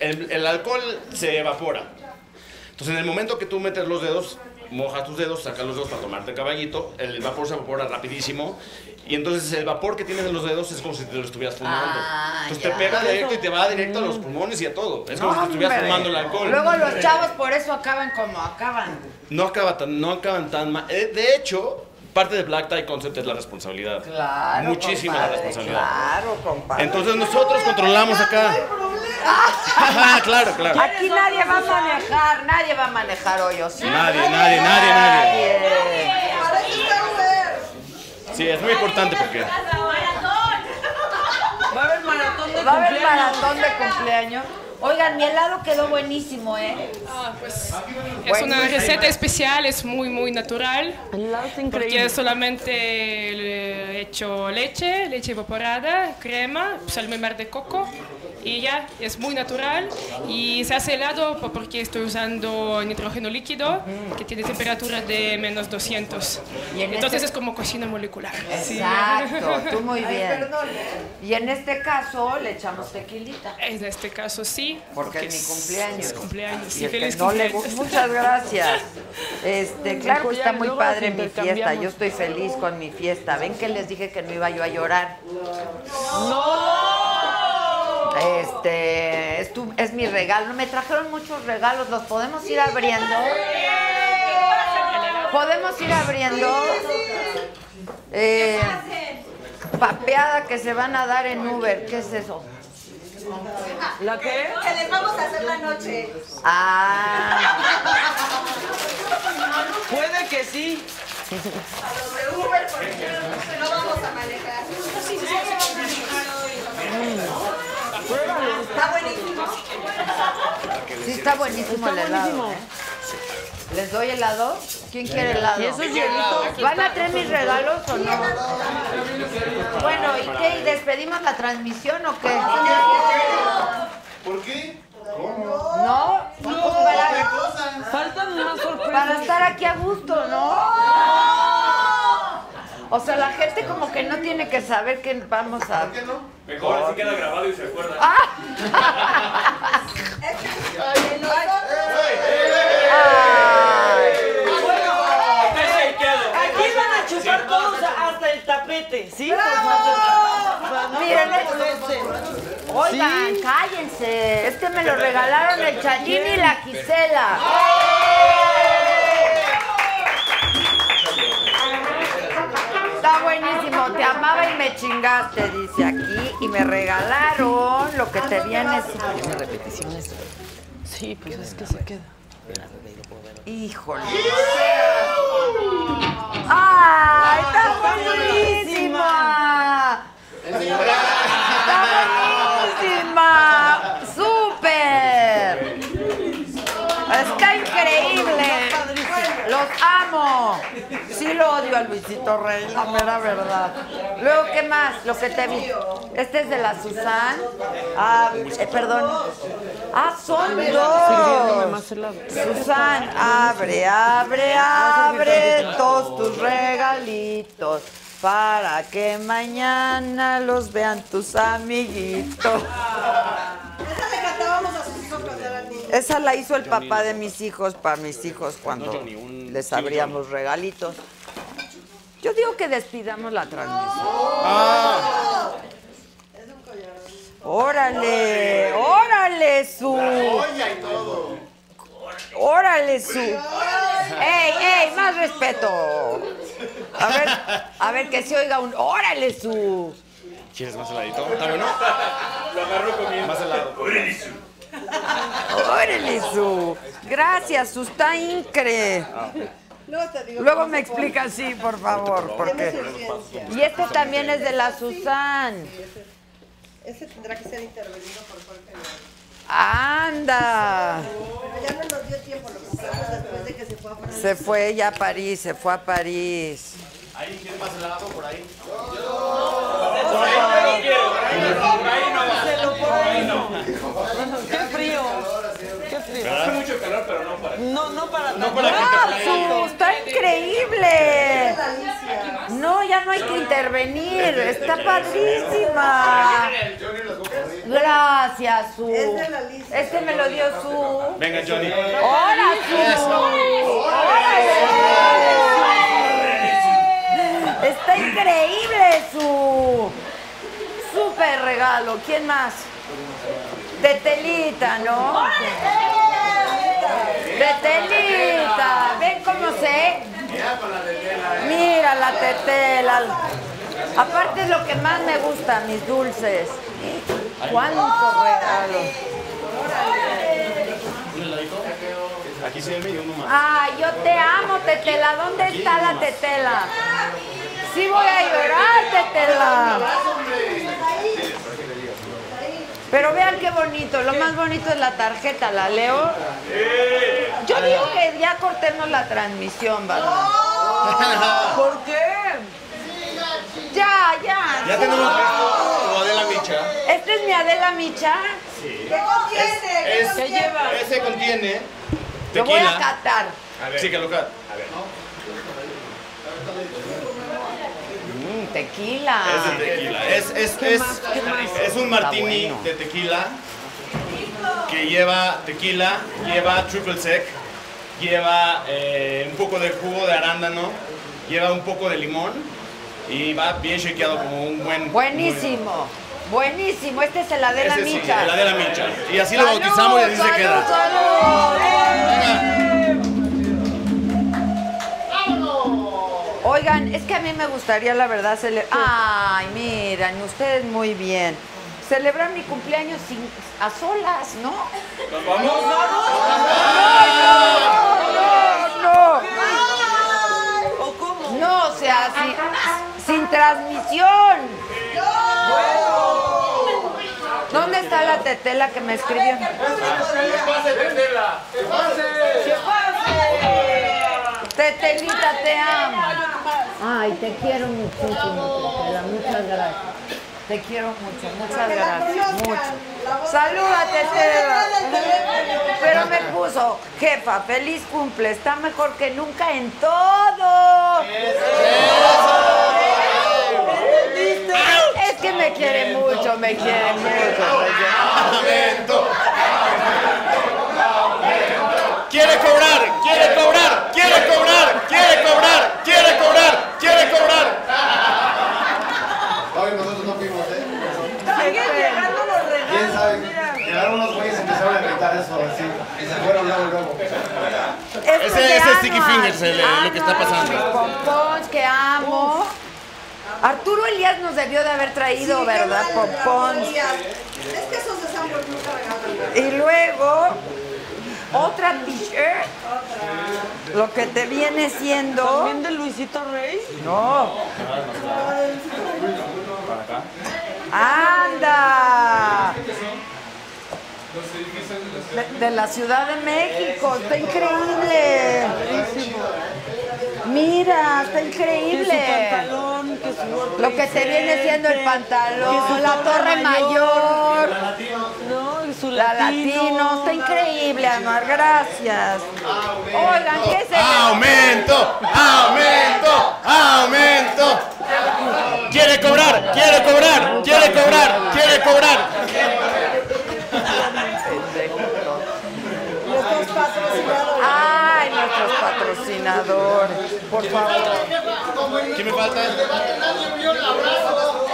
el, el alcohol se evapora. Entonces, en el momento que tú metes los dedos, mojas tus dedos, sacas los dedos para tomarte el caballito, el vapor se evapora rapidísimo. Y entonces el vapor que tienes en los dedos es como si te lo estuvieras fumando. Ah, entonces ya. te pega directo y te va directo a los pulmones y a todo. Es como si te estuvieras fumando el alcohol. Luego los chavos por eso acaban como acaban. No, acaba tan, no acaban tan mal. Eh, De hecho, parte de Black Tie Concept es la responsabilidad. Claro. Muchísima la responsabilidad. Claro, compadre. Entonces nosotros controlamos acá. claro, claro. Aquí nadie va a manejar, nadie va a manejar hoy, ¿o sí? Nadie, nadie, nadie, nadie. Sí, es muy importante porque Va a haber maratón de Va a haber cumpleaños. maratón de cumpleaños. Oigan, mi helado quedó buenísimo, ¿eh? Ah, pues es una receta especial, es muy, muy natural. Porque increíble. es solamente eh, hecho leche, leche evaporada, crema, pues, almíbar de coco y ya, es muy natural. Y se hace helado po- porque estoy usando nitrógeno líquido que tiene temperatura de menos 200. Y en Entonces este- es como cocina molecular. Sí. Exacto, tú muy Ay, bien. perdón. Y en este caso le echamos tequilita. En este caso sí. Porque es mi cumpleaños. Es cumpleaños. Y Sí, que no muchas gracias. Este, claro que está muy padre mi fiesta. Yo estoy feliz con mi fiesta. Ven que les dije que no iba yo a llorar. Este, es, tu- es mi regalo. Me trajeron muchos regalos. ¿Los podemos ir abriendo? ¿Podemos ir abriendo? Eh, papeada que se van a dar en Uber. ¿Qué es eso? ¿La qué? Que les vamos a hacer la noche. Ah. Puede que sí. A los de Uber porque no vamos a manejar. Está buenísimo. Sí, está buenísimo el helado. ¿eh? ¿Les doy helado? ¿Quién quiere helado? ¿Y esos hielitos? ¿Van a traer mis regalos o no? Bueno, ¿y qué? ¿Y ¿Despedimos la transmisión o qué? ¿Por qué? ¿No? Para, Faltan más sorpresas. para estar aquí a gusto, ¿no? O sea, la gente como que no tiene que saber que vamos a... Mejor así queda grabado y se acuerda. Aquí van a chupar todos hasta el tapete, ¿sí? Por. Miren. Oigan, cállense. Este me lo regalaron el Chayín y la Gisela. Está buenísimo. Te amaba y me chingaste, dice aquí. Y me regalaron lo que te vienes. Tiene repeticiones. Sí, pues es que se queda. Híjole. ¡Ay, está buenísima! ¡Los amo! Sí lo odio a Luisito Rey, la mera verdad. Luego, ¿qué más? Lo que te vi. Este es de la Susan. Ah, eh, perdón. Ah, son dos. Susan, abre, abre, abre todos tus regalitos. Para que mañana los vean tus amiguitos. Esa le cantábamos a sus hijos cuando eran niños. Esa la hizo el papá de mis hijos para mis hijos cuando les abríamos regalitos. Yo digo que despidamos la transmisión. Órale, órale, su. Órale, su. ¡Ey, ey! Más respeto. A ver, a ver que se oiga un. ¡Órale, su! ¿Quieres más heladito? ¿Está bueno? Lo agarro comiendo. Más helado. ¡Órale, su! Gracias, su está incre. Luego te digo Luego cómo me explica así, por favor, porque. Su. Y este también es de la Susan. Ese tendrá que ser intervenido por Jorge. ¡Anda! Pero ya no nos dio tiempo, lo compramos después de que se fue a Francia. Se fue ya a París, se fue a París. ¿Ahí quieres más helado por ahí? Qué frío. Qué frío. Hace mucho calor, pero no para. No, no para No tanto. para que. ¡Está increíble! No, ya no hay que intervenir. Está padrísima. Gracias, Su. Es de la. Este me lo dio Su. Venga, Johnny. ¡Hola, Su! ¡Órale! Está increíble, Su. Súper regalo. ¿Quién más? Tetelita, ¿no? Tetelita. ¿Ven cómo sé? Mira la tetela. Aparte es lo que más me gusta, mis dulces. ¿Cuántos regalos? Aquí se ve uno más. Ay, yo te amo, Tetela. ¿Dónde está la Tetela? Sí voy a llorar, Tetela. Pero vean qué bonito. Lo más bonito es la tarjeta. ¿La leo? Yo digo que ya cortemos la transmisión, ¿vale? ¿Por qué? Ya, ya. Ya tenemos tu Adela Micha. ¿Este es mi Adela Micha? ¿Qué contiene? Es, ¿Qué lleva? Ese contiene Lo voy a tequila. catar. Sí, que lo cat. Mm, tequila. Es de tequila. Es, es, ¿Qué es, es un martini bueno. de tequila que lleva tequila, lleva triple sec, lleva eh, un poco de jugo de arándano, lleva un poco de limón y va bien shakeado como un buen... Buenísimo. Buenísimo. Este es el Adela Ese sí, Micha. el Adela Micha. Y así lo ¡Salud, bautizamos y así se salud, queda. salud! Oigan, es que a mí me gustaría, la verdad, celebrar. Ay, miran, ustedes muy bien. Celebrar mi cumpleaños sin, a solas, ¿no? ¿Nos vamos? No, no, ¿O cómo? no. No, o sea, sin, sin transmisión. ¿Dónde está la tetela que me escribió? Tetelita, te amo. Ay, te quiero muchísimo, Tetela. Muchas gracias. Te quiero mucho, muchas gracias. Mucho. Saluda, Tetela. Pero me puso, jefa, feliz cumple. Está mejor que nunca en todo. Es que me quiere mucho, me quiere mucho. Aumento. Quiere cobrar, quiere cobrar, quiere cobrar, quiere cobrar, quiere cobrar, quiere cobrar. Hoy nosotros no fuimos, ¿eh? Siguen llegando los regalos. ¿Quién sabe? Llegaron unos güeyes y empezaron a gritar eso así. Y se fueron luego, luego. Ese- ese Sticky Fingers, el- lo que está pasando. mis Pompons que amo. Arturo Elías nos debió de haber traído, Sí, ¿verdad? la Es que esos de Sanborns nunca. Y luego, otra t-shirt. Lo que te viene siendo. ¿También de Luisito Rey? No. ¡Anda! De, de la Ciudad de México, está increíble. Mira, está Que su increíble. pantalón, que su Lo que te viene siendo el que pantalón, su la torre mayor, No, y su la latino. latino, está increíble, Anuar, gracias. Oigan, ¿qué es el Aumento, aumento, aumento. cobrar, quiere cobrar, quiere cobrar, quiere cobrar. Nuestros patrocinadores. Ay, nuestros patrocinadores. Por favor. ¿Qué me falta? Ay, no se vio el abrazo.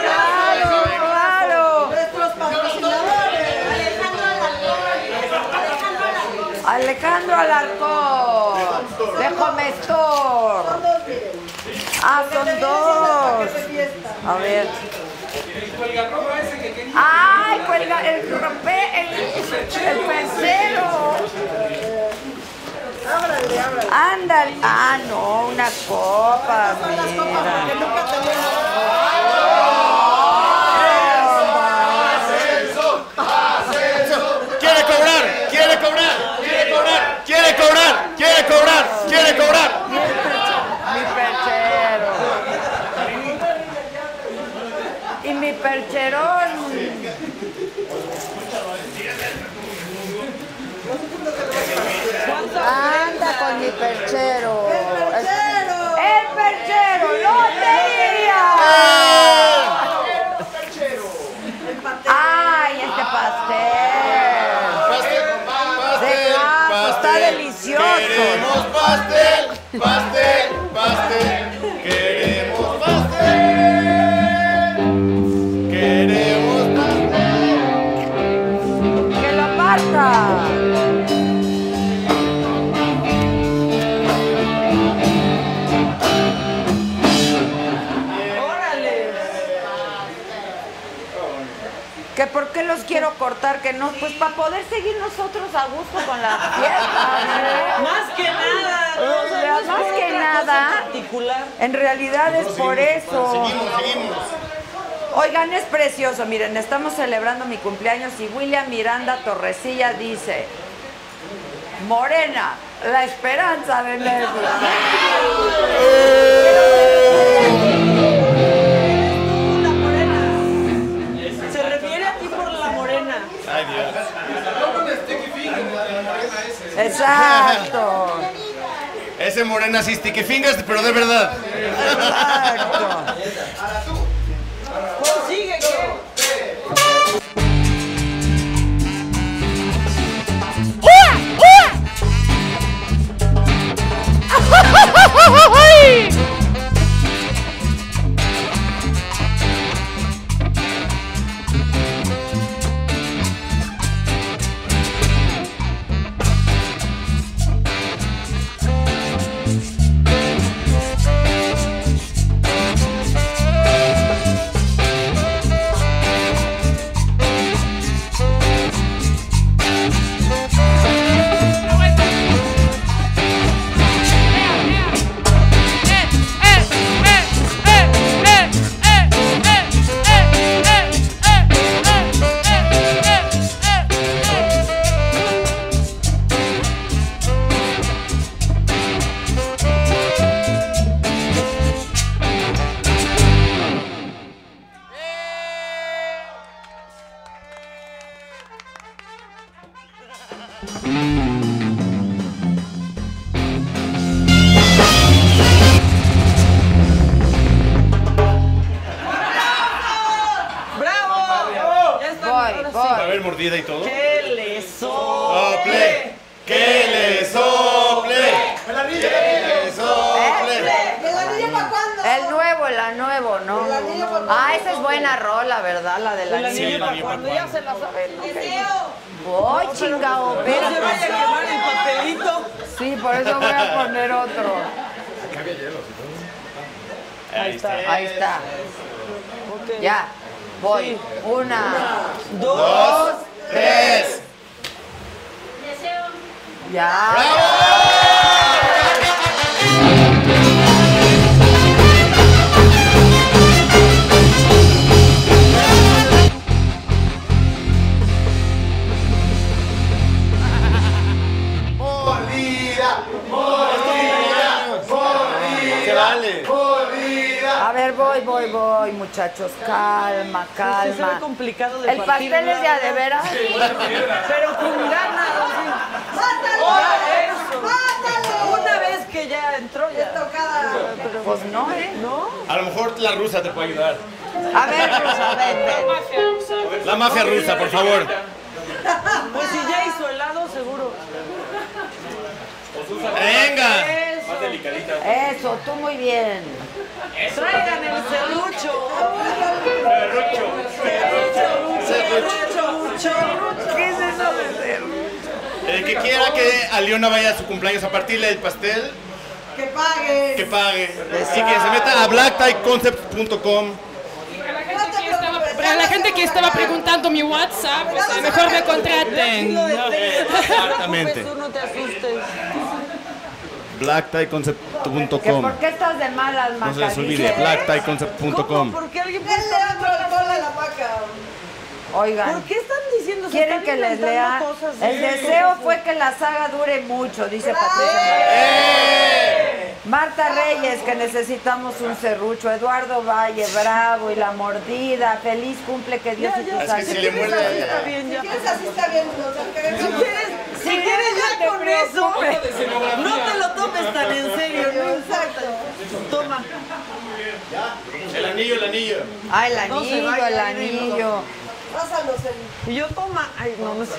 Claro, claro. Nuestros patrocinadores. Alejandro Alarcón. De Comestor. Ah, son dos. A ver. ¡Ay, cuelga el rompe, el, el tercero! Ábrale, ábrale. Ándale. Ah, no, una copa, mira. Quiere cobrar, quiere cobrar, quiere cobrar, quiere cobrar, quiere cobrar, quiere cobrar. Mi perchero. Y mi percherón. Anda con mi perchero. ¡El perchero! ¡El perchero! ¡Lotería! ¡Ay, este pastel! De gato, está delicioso. Queremos pastel, pastel, pastel. ¿Que por qué los quiero cortar? Que no, pues para poder seguir nosotros a gusto con la fiesta. Más que nada. O sea, no es más que nada, particular. en realidad es por eso. Seguimos, seguimos. Oigan, es precioso. Miren, estamos celebrando mi cumpleaños y William Miranda Torrecilla dice: Morena, la esperanza de México. Exacto. Ese morena sí, sticky fingers, pero de verdad. Exacto. Consigue que. rusa te puede ayudar. A ver, Rosa, ven, ven. La mafia rusa, por favor. Pues si ya hizo helado, seguro. Venga. Más delicadita. Eso, tú muy bien. Traigan el serrucho. ¿Qué es eso de ser? El que quiera que a Leona vaya a su cumpleaños a partirle el pastel, Que pague. que pague. Y que se meta a blacktieconcept.com. Para la gente que estaba preguntando mi WhatsApp, pues, mejor me contraten. ¿no? Exactamente. No te asustes. ¿Que blacktieconcept.com. ¿Por qué estás de malas, No Maca? se les olvide, blacktieconcept.com. ¿Por qué alguien puede Denle estar otro alcohol a la paca. Oigan. ¿Por qué están diciendo? ¿Quieren están que les lea? cosas? El Sí. deseo fue que la saga dure mucho, dice Patricia. ¡Eh! Marta Reyes, que necesitamos un serrucho. Eduardo Valle, bravo. Y la mordida. Feliz cumple, que Dios y tus Es que si muerde Así está bien, ya. Si quieres así está bien, Si quieres, si quieres ya te con eso, no te lo tomes tan en serio, no importa. Toma. El anillo, el anillo. Ay, el anillo, el anillo. Pásanos el... Y yo toma. Ay, no, no sé.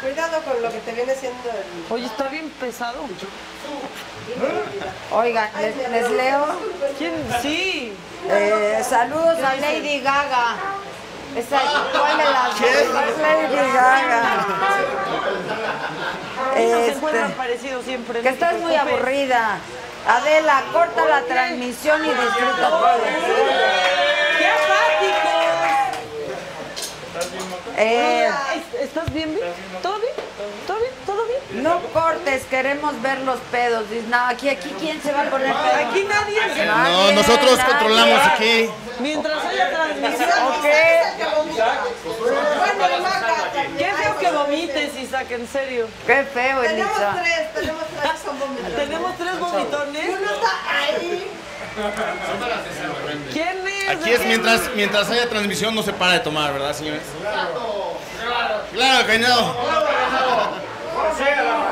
Cuidado con lo que te viene siendo el... Oye, está bien pesado. Oigan, les, les leo. ¿Quién? Sí. Eh, saludos a Lady Gaga. Esa, ¿Cuál de las ¿Qué? dos? Es Lady Gaga. Ahí nos Este, encuentran parecido siempre. que no estás muy aburrida. Adela, corta la transmisión y disfruta todo. ¡Qué apáticos! Eh, ¿Estás bien? bien? ¿Todo bien? ¿Todo bien? ¿Todo bien? no cortes, queremos ver los pedos. No, aquí, aquí, ¿quién se va a poner pedo? Aquí nadie se No, Nadie, nosotros nadie. controlamos aquí. Mientras haya transmisión. Ok. Bueno, Maca, Qué feo que vomites, Isaac, en serio. Qué feo, Tenemos tres, tenemos tres son. Tenemos tres vomitones. Uno está ahí. ¿Quién es? Aquí es mientras, mientras haya transmisión no se para de tomar, ¿verdad, señores? Claro que no.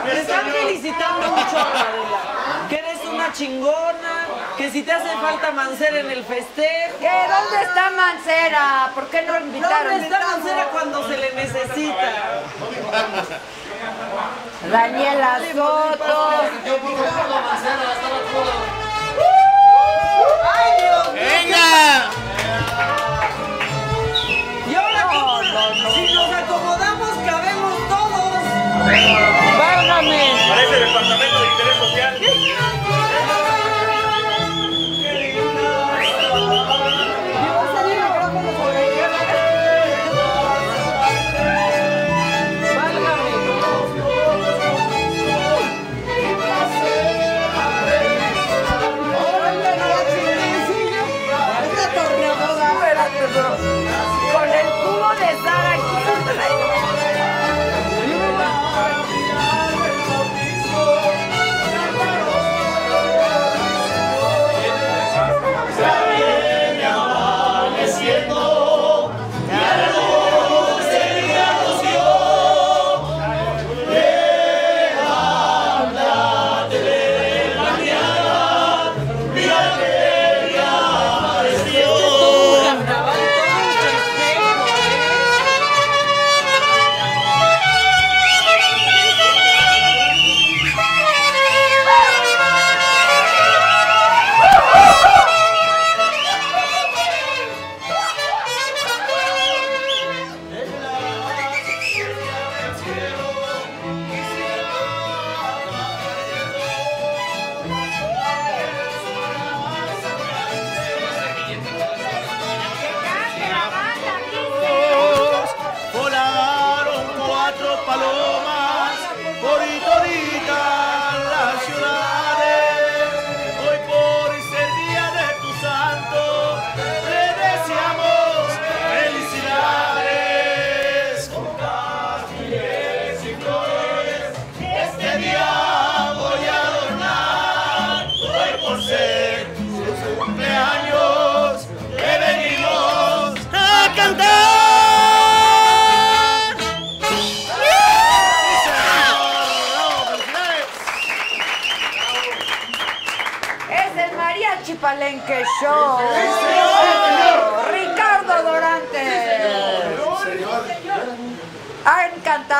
Te están felicitando mucho, Adela. Que eres una chingona. Que si te hace falta Mancera en el festejo. ¿Qué? ¿Dónde está Mancera? ¿Por qué no lo ¿Dónde invitaron? está Mancera cuando se le necesita? Daniela Soto. ¡Ay, Dios! ¡Venga! Y ahora, si nos acomodamos, cabemos todos. ¡Válgame! Parece departamento de interés social.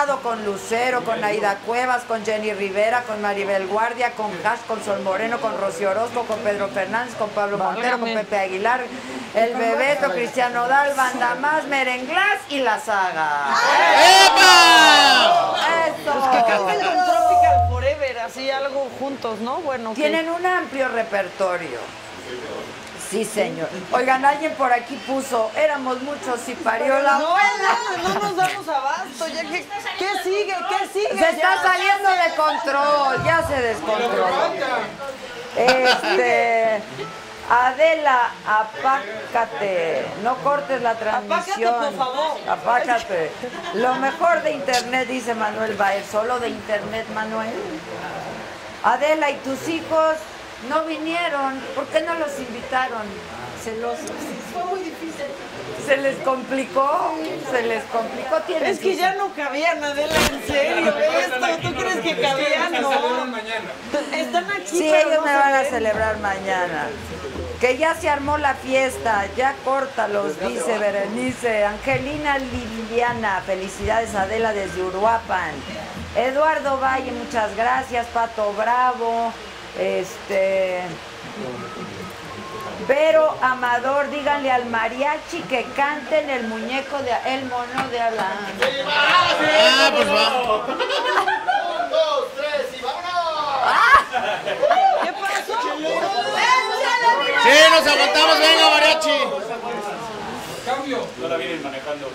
Con Lucero, con Aida Cuevas, con Jenny Rivera, con Maribel Guardia, con Hash, con Sol Moreno, con Rocío Orozco, con Pedro Fernández, con Pablo Montero, con Pepe Aguilar, El Bebeto, Cristiano Dal, Banda Más, Merenglás y La Saga. ¡Eso! Que canten con Tropical Forever, así algo juntos, ¿no? Bueno, Tienen un amplio repertorio. Sí, señor. Oigan, alguien por aquí puso, éramos muchos y parió la No, abuela. no, no nos damos abasto. Ya ¿Qué sigue? ¿Qué sigue? Se está Ya. saliendo de control, ya se descontroló. Este, Adela, apácate, no cortes la transmisión. por favor. Apácate. Lo mejor de internet, dice Manuel Baez, solo de internet, Manuel. Adela, ¿y tus hijos no vinieron? ¿Por qué no los invitaron? Celosos. Fue muy difícil. Se les complicó, se les complicó. ¿Tienes Es que ya no cabían, Adela, en serio. Esto, ¿tú crees que cabían? No. Están aquí, Sí, pero ellos no me van a celebrar mañana. Que ya se armó la fiesta, ya córtalos, dice Berenice. Angelina Liliana, felicidades Adela desde Uruapan. Eduardo Valle, muchas gracias. Pato Bravo, este. Vero Amador, díganle al mariachi que canten el muñeco de el mono de Alan. Ah, pues vamos. Un, dos, tres y vámonos. ¿Qué pasó? Sí, nos aguantamos, venga, mariachi. Cambio. No la vienen manejando.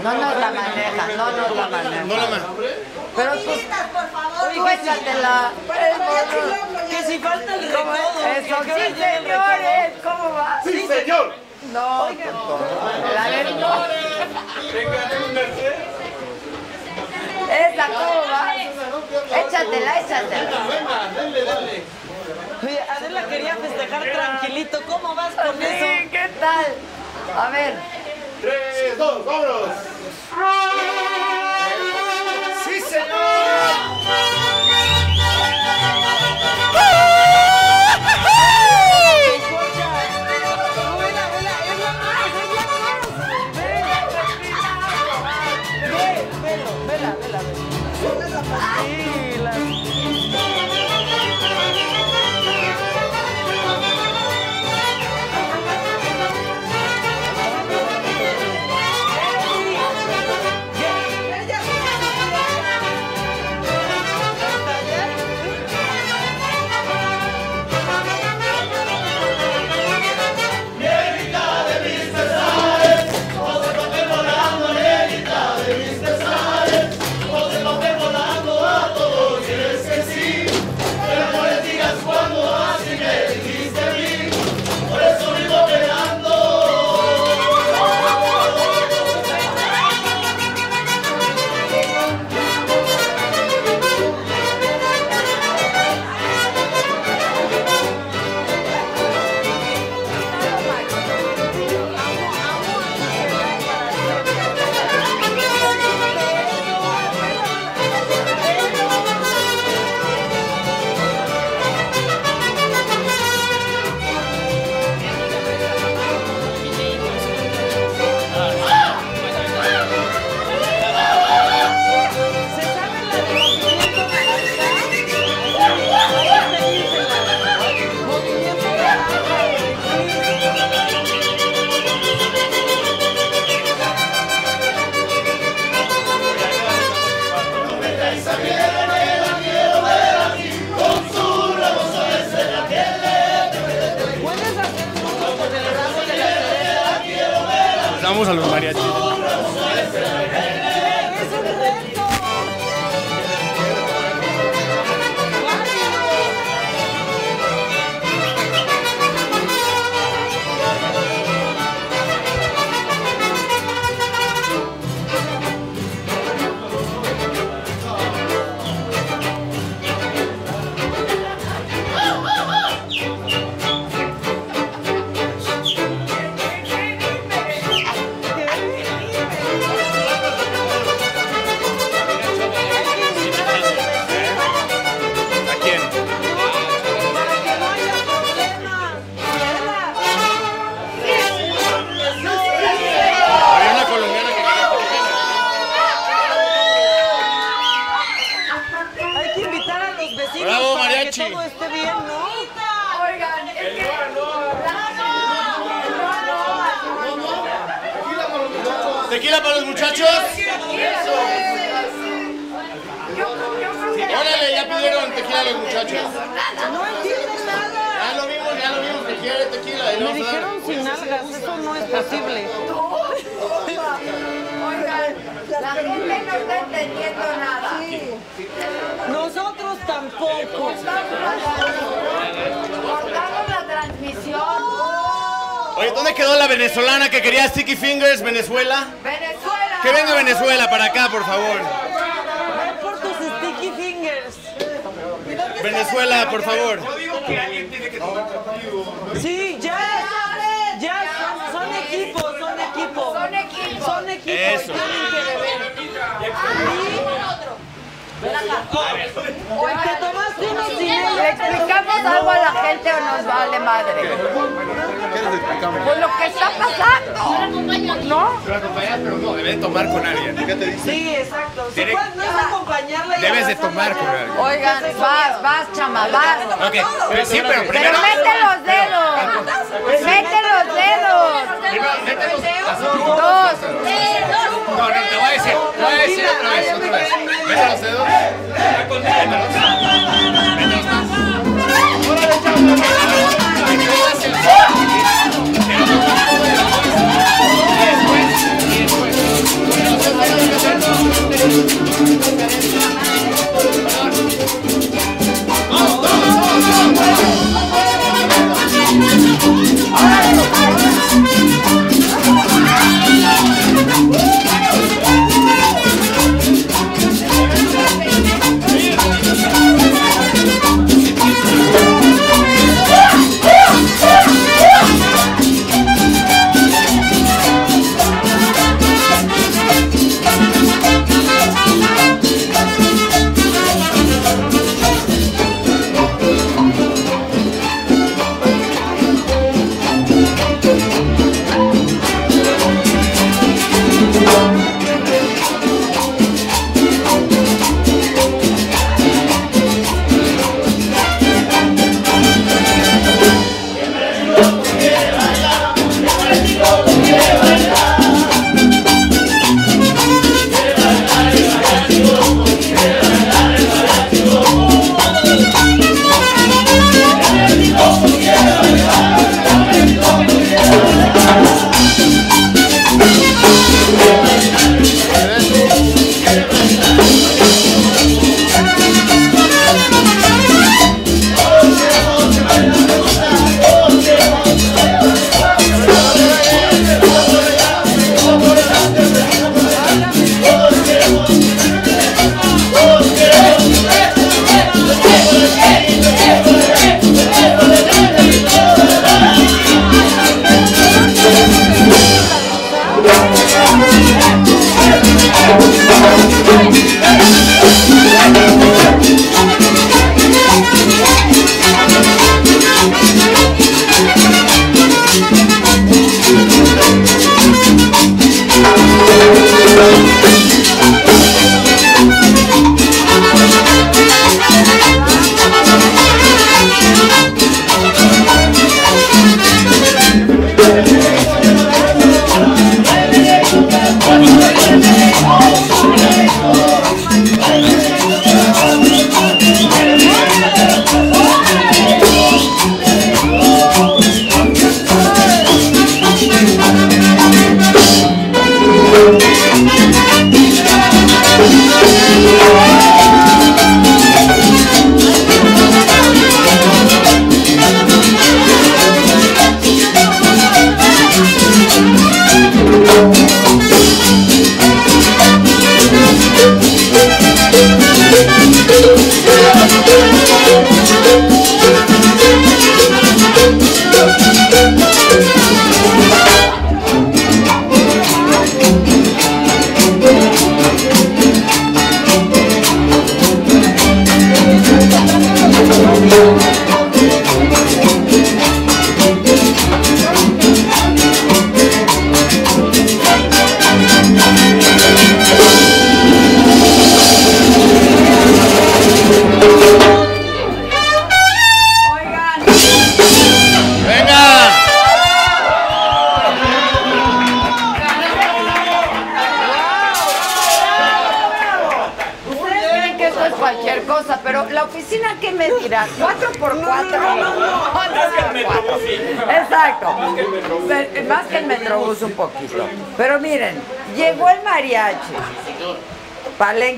No nos la maneja, no nos la maneja. No la maneja. Pero tú, por favor. tú échatela. Que si falta el ¿Cómo recodo. es? Eso, sí, señores, ¿cómo va? ¡Sí, señor! No, la ver, no. Venga, un tercer. Esa, ¿cómo va? Échatela, échatela. Oye, Adela quería festejar tranquilito. ¿Cómo vas con Sí, eso? ¿qué tal? A ver. Tres, dos, vámonos. ¡Sí, señor!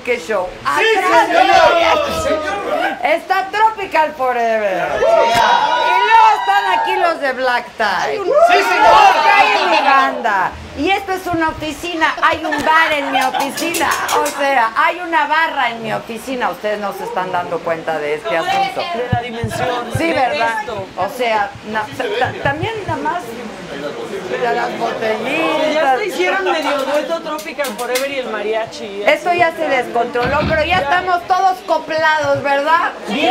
Palenque Show. Atrás Está Tropical Forever. Y luego están aquí los de Black Tie. ¡Sí, señor! Hay mi banda. Y esto es una oficina. Hay un bar en mi oficina. O sea, hay una barra en mi oficina. Ustedes no se están dando cuenta de este asunto. De la dimensión. Sí, de ¿verdad? O sea, na- ta- ta- también nada más de las Que botellitas. Ya se hicieron medio dueto Tropical Forever y el mariachi. ¿eh? Esto ya se descontroló, pero ya estamos todos coplados, ¿verdad? Sí,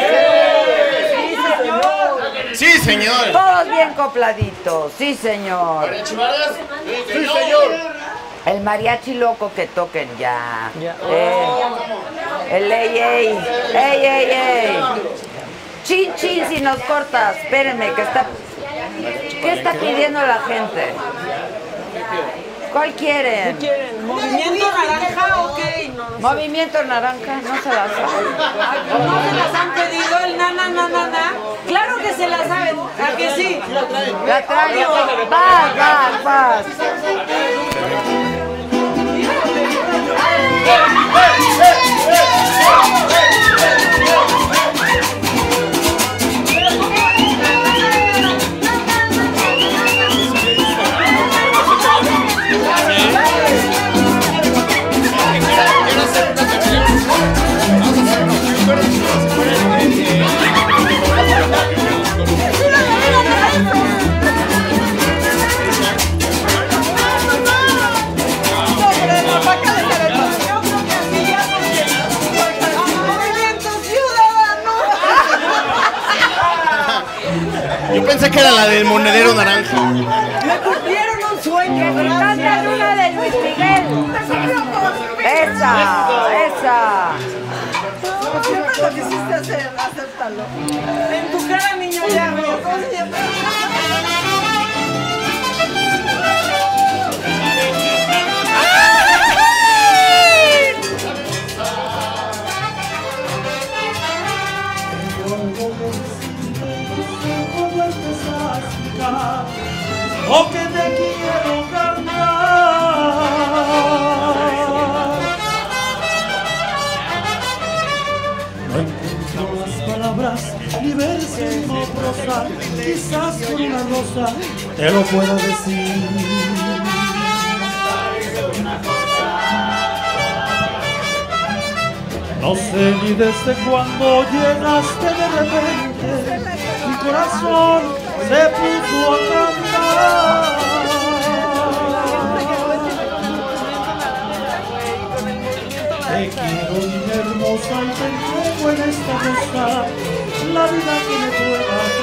señor. Sí, señor. Todos bien copladitos, sí, señor. ¿Mariachi Vargas? Sí, señor. El mariachi loco que toquen ya. Eh, el ey, ey, ey, ey, ey. Chin, chin, si nos cortas. Espérenme, que está... ¿Qué está pidiendo la gente? ¿Cuál quieren? ¿Qué quieren? ¿Movimiento naranja? No, no sé. Movimiento naranja, no se la saben. ¿No se las han pedido el na, na, na, na, na? Claro que se las saben. ¿A que sí? La traigo. Vas, vas, vas. Yo pensé que era la del monedero naranja. Me cumplieron un sueño. Cantan una de Luis Miguel. Esa, esa. Lo quisiste hacer, acéptalo. En tu cara, niño, ya quizás una rosa te lo puedo decir. No sé ni desde cuándo llegaste de repente, mi corazón se puso a cantar. Te quiero mi hermosa y te entrego en esta rosa la vida que me pueda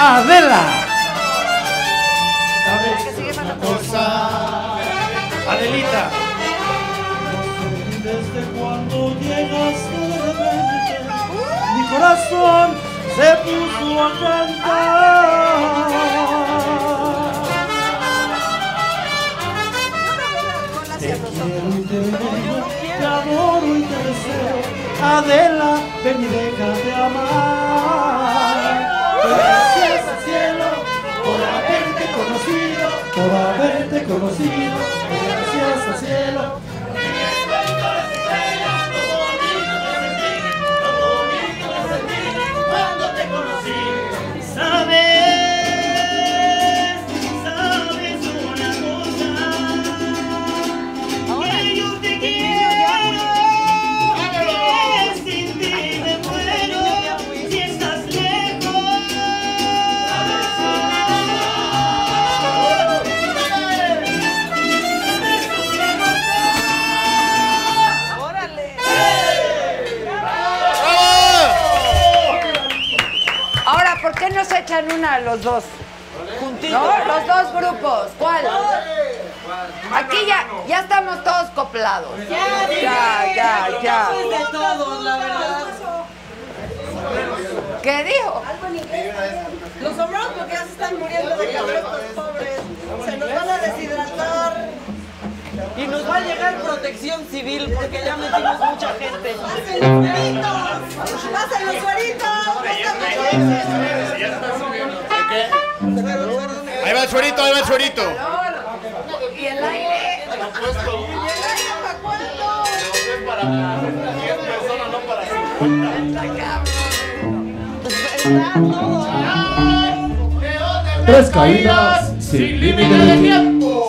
Adela. ¿Sabes una cosa? Adelita. Desde cuando llegaste de repente, mi corazón se puso a cantar. Te quiero y te veo, te adoro y te deseo. Adela, ven y déjate amar. Conocido. Gracias al cielo. echan una los dos. Juntitos. Los dos grupos. ¿Cuál? Aquí ya, ya estamos todos coplados. Ya, ya, ya. ya. ¿Qué dijo? Los hombros porque ya se están muriendo de calor, pobres. Se nos van a deshidratar. Y nos va a llegar protección civil porque ya metimos mucha gente. ¡Hacen los cueritos! ¡Hacen los cueritos! Ahí va el suerito, ahí va el suerito. Y el aire. Y el aire para cuándo? Tres caídas sin límite de tiempo.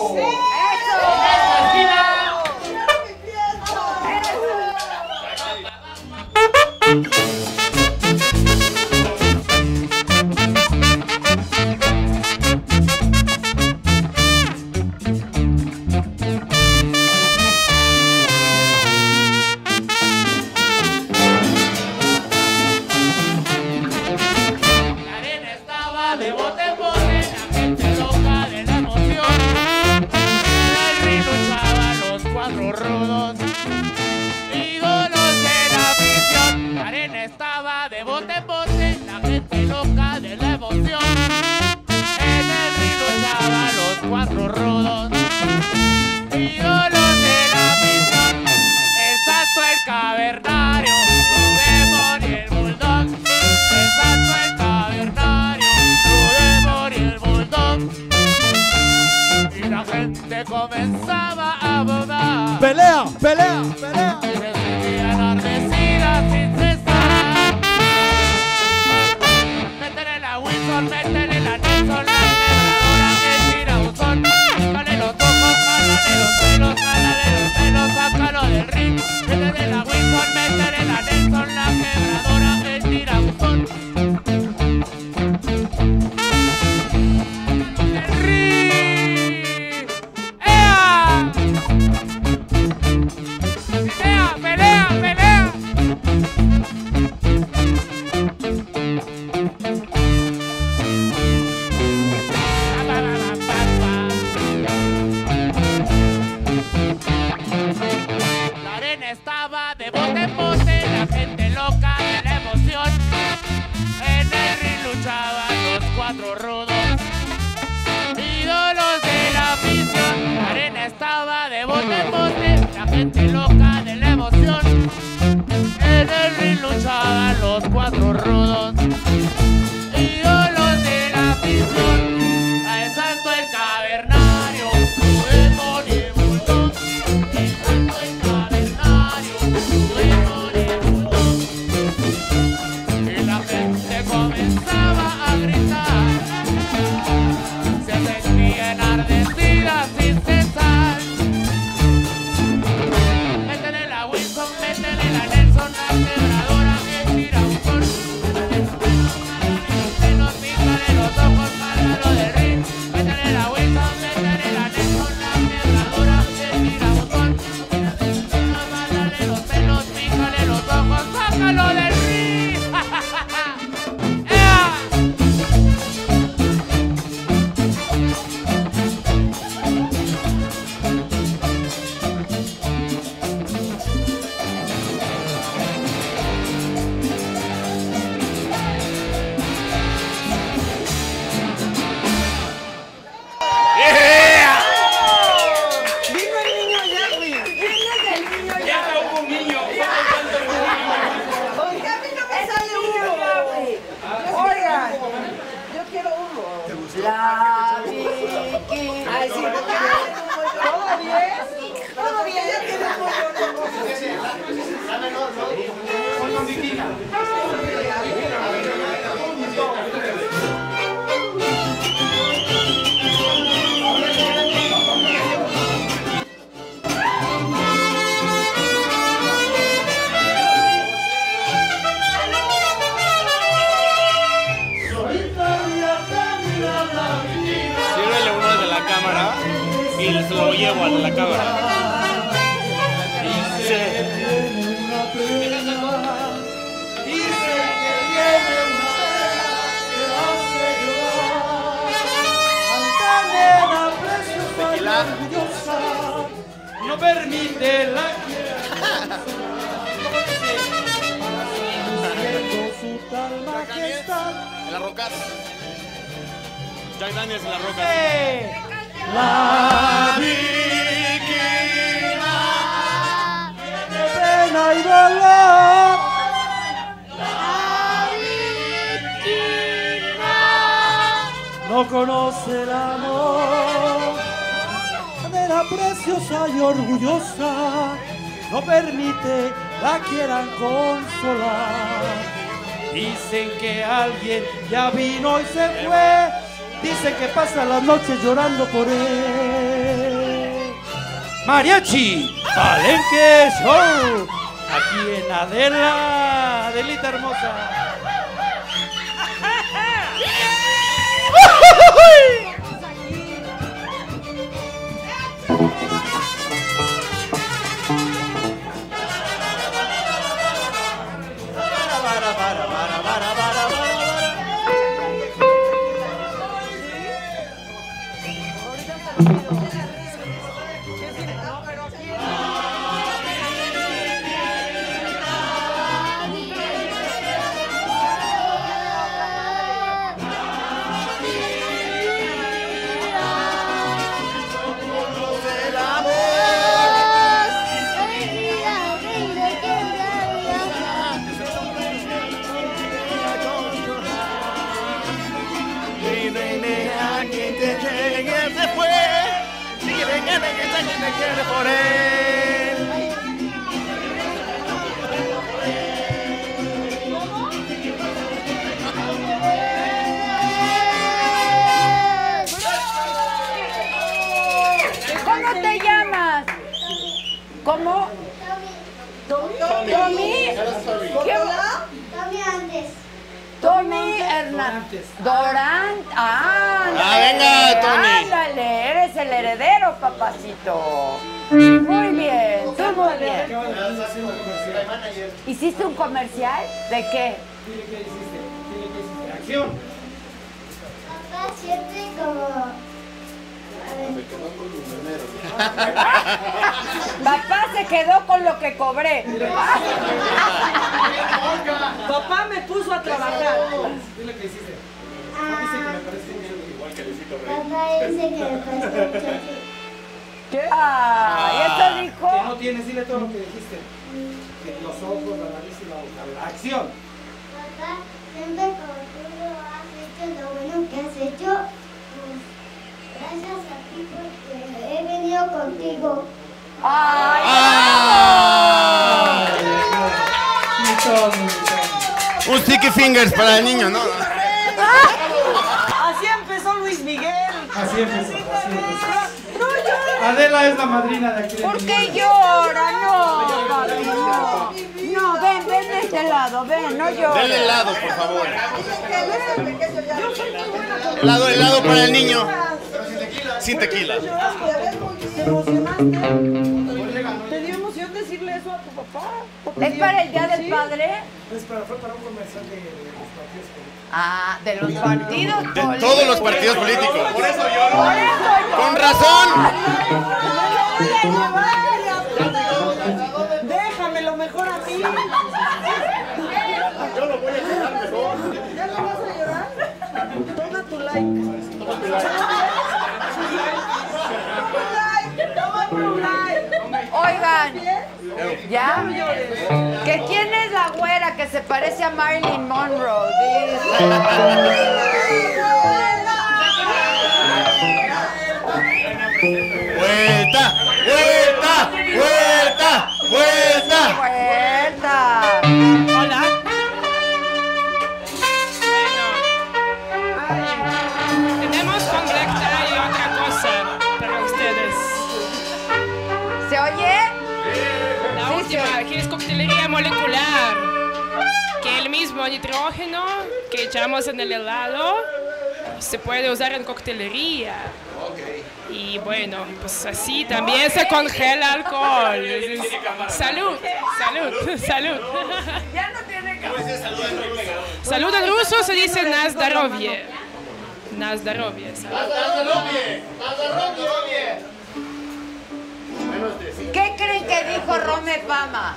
Hernández. Dorán. Ah, Ah, venga, Tony. Ándale, eres el heredero, papacito. Muy bien, tú muy bien. ¿Hiciste un comercial? ¿De qué? Acción. Papá siente como. Papá se quedó con lo que cobré. Papá me puso a trabajar. Dile que hiciste. Ah, Dice que me parece mucho igual que Luisito Rey. papá dice que me parece mucho. ¿Qué? Ah, ¿y eso dijo? Que no tienes, dile todo lo que dijiste. Que los ojos, la nariz y la boca. Acción. Papá, siempre como tú lo has hecho, lo bueno que has hecho, gracias a ti porque he venido contigo. Un sticky fingers para el niño, ¿no? Así empezó Luis Miguel. Así empezó, así empezó. No llores. Adela es la madrina de aquí. ¿Por qué llora? No, papi, no. No, ven, ven de este lado, ven, no llores. Denle helado, por favor. Helado, helado para el niño. Sin tequila. ¿Te dio emoción decirle eso a tu papá? ¿Es para el Día del Padre? Es para, fue para un comercial de, de los partidos políticos. Ah, de los partidos De políticos. todos los partidos políticos. Por eso lloro. Por eso lloro. Con razón. Déjame lo mejor a mí. Yo lo voy a llorar mejor. ¿Ya no vas a llorar? Toma tu like. Oigan, ¿ya? ¿Que quién es la güera que se parece a Marilyn Monroe? Vuelta, vuelta, vuelta, vuelta. Vuelta. Hola. Molecular. Que el mismo nitrógeno que echamos en el helado se puede usar en coctelería. Y bueno, pues así también se congela alcohol. Es- es- Salud, salud, salud. Ya no tiene Salud en ruso se dice nazdarovie. Nazdarovie. Salud. dijo Rome Pama?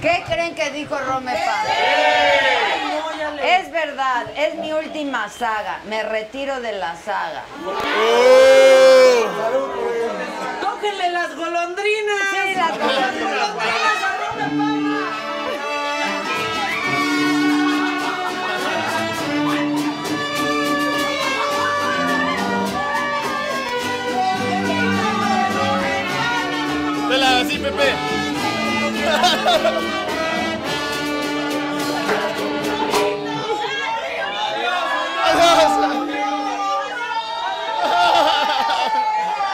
¿Qué creen que dijo Rome Pama? Es verdad, es mi última saga. Me retiro de la saga. ¡Tóquenle las golondrinas! Sí, las golondrinas. Dela así, Pepe.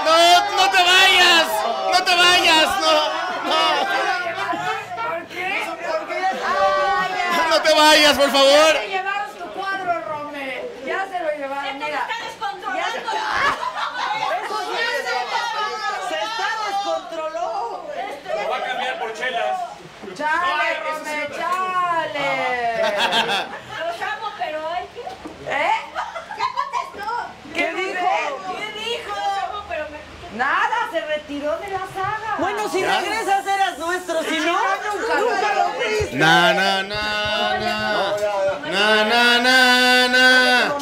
No, no te vayas. No te vayas. No, no. No te vayas, por favor. Ya se llevaron tu cuadro, Rome. Ya se lo llevaron, mira. Ya se- ¡Se está descontroló! Lo va a cambiar por chelas. ¡Chale, Rome, chale! Los amo, pero hay que... ¿Eh? ¿Qué contestó? ¿Qué dijo? ¿Qué dijo? Los amo, pero me... Nada, se retiró de la saga. Bueno, si ¿Ya? regresas eras nuestro, si no, nunca, nunca lo fuiste. Na, na, na, na. Na, na, na, na.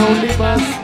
Only us.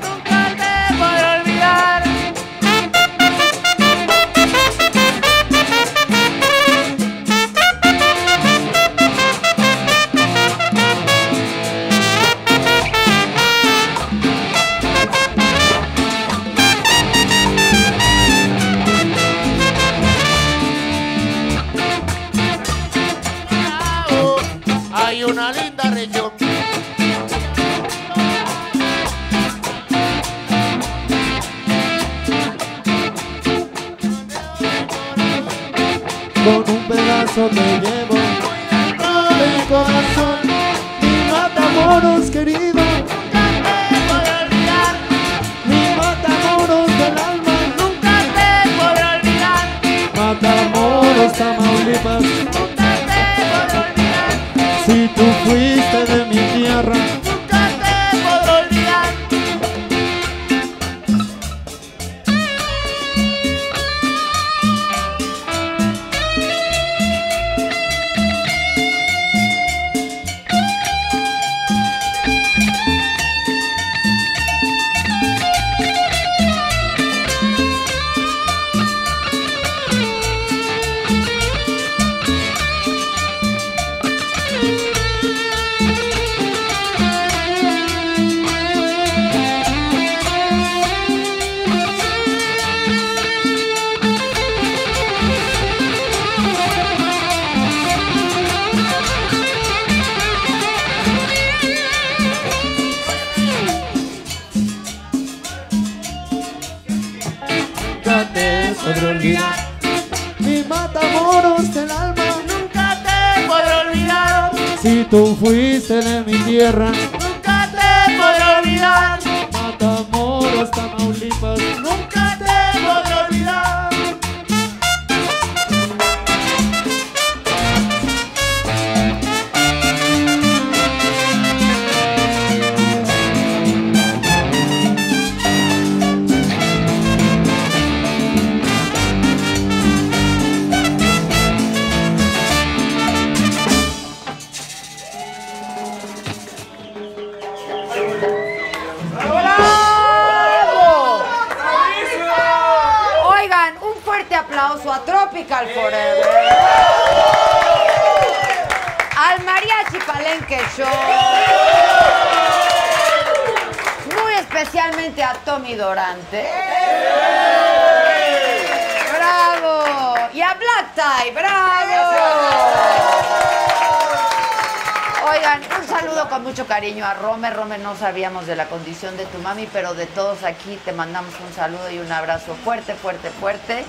Aquí te mandamos un saludo y un abrazo fuerte, fuerte, fuerte.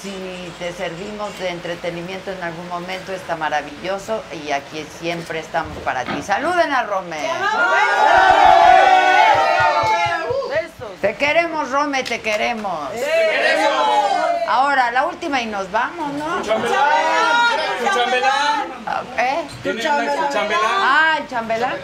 Si te servimos de entretenimiento en algún momento, está maravilloso y aquí siempre estamos para ti. Saluden a Rome. Te queremos, Rome, te queremos. Ahora, la última y nos vamos, ¿no? ¿Eh? ¿Quién es la chambelán? Ah, el chambelán.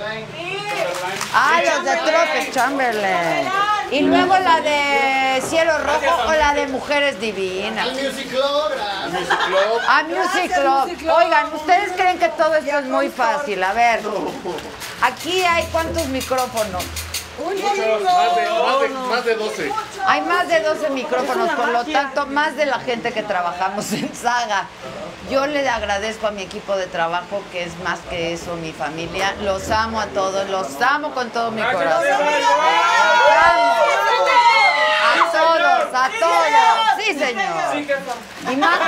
Ah, los de Tropes Chamberlain. Y luego la de Cielo Rojo o la de Mujeres Divinas. Music Club. Music Club. Ah, Music Club. Oigan, ¿ustedes creen que todo esto es muy fácil? A ver, aquí hay cuántos micrófonos. Más de, más, de, más de 12. Hay más de 12 micrófonos, por lo tanto, más de la gente que trabajamos en Saga. Yo le agradezco a mi equipo de trabajo, que es más que eso, mi familia. Los amo a todos, los amo con todo mi corazón. Los amo. A todos, a todos. Sí, señor. Y más.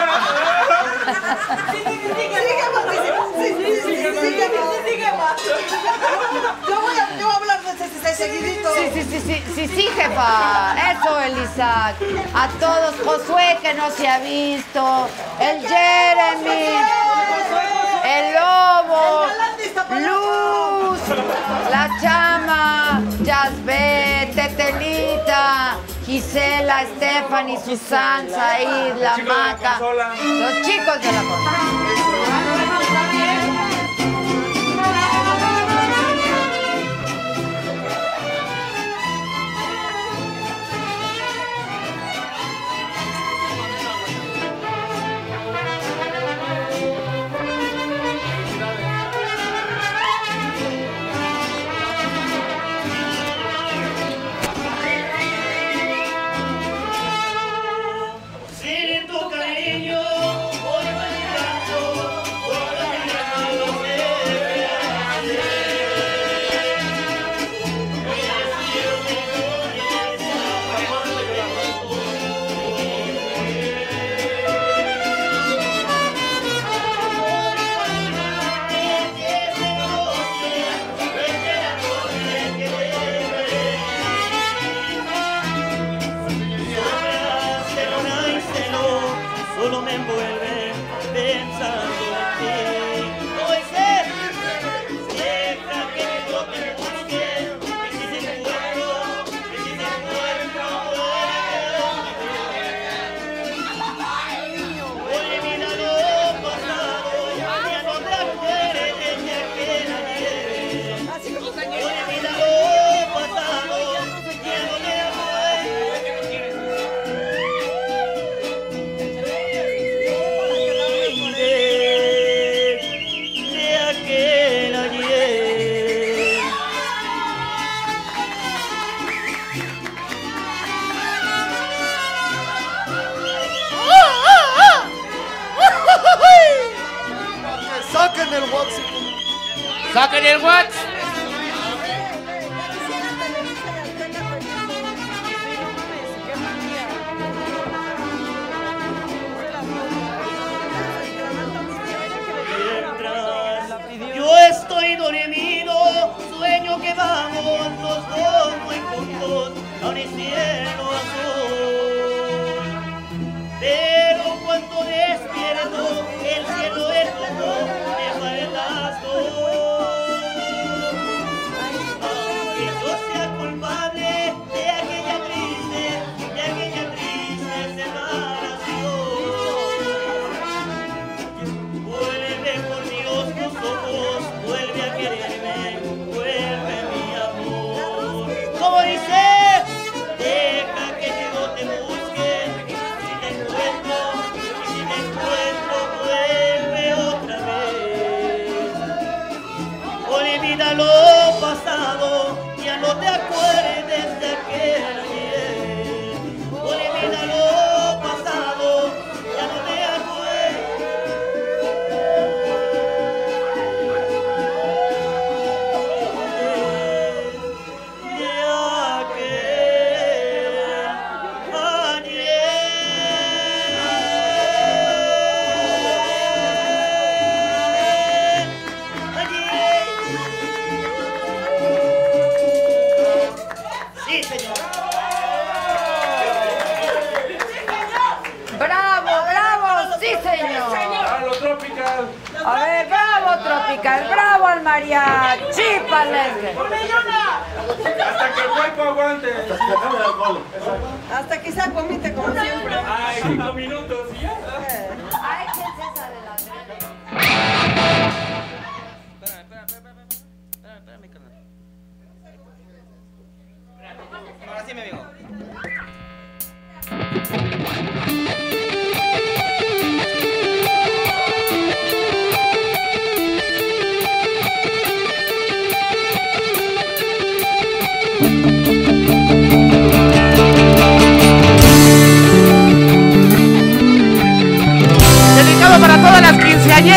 Yo voy a, yo voy a hablar de ese, ese seguidito. Sí, sí, sí, sí, sí, sí, jefa. Eso, Elisa. A todos, Josué que no se ha visto, el Jeremy, el Lobo, Luz, la Chama, Jasbet, Tetelita, Gisela, Stephanie, Susan, Said, la Maca, los chicos de la contra.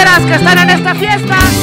Quinceañeras que están en esta fiesta.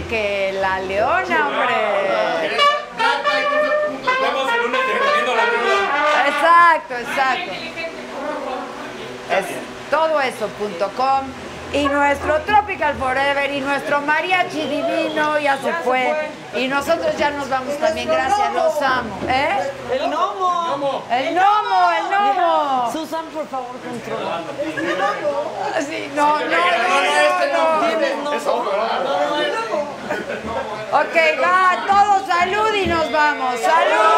Que la leona, hombre? Exacto, exacto. Es todoeso.com y nuestro Tropical Forever y nuestro mariachi divino ya se fue. Y nosotros ya nos vamos también, gracias, los amo. ¿Eh? El gnomo. El gnomo, el gnomo. Susan, por favor, controla. Sí, no, no, no, no, no. Tienes gnomo. Ok, va, todos salud y nos vamos. Salud.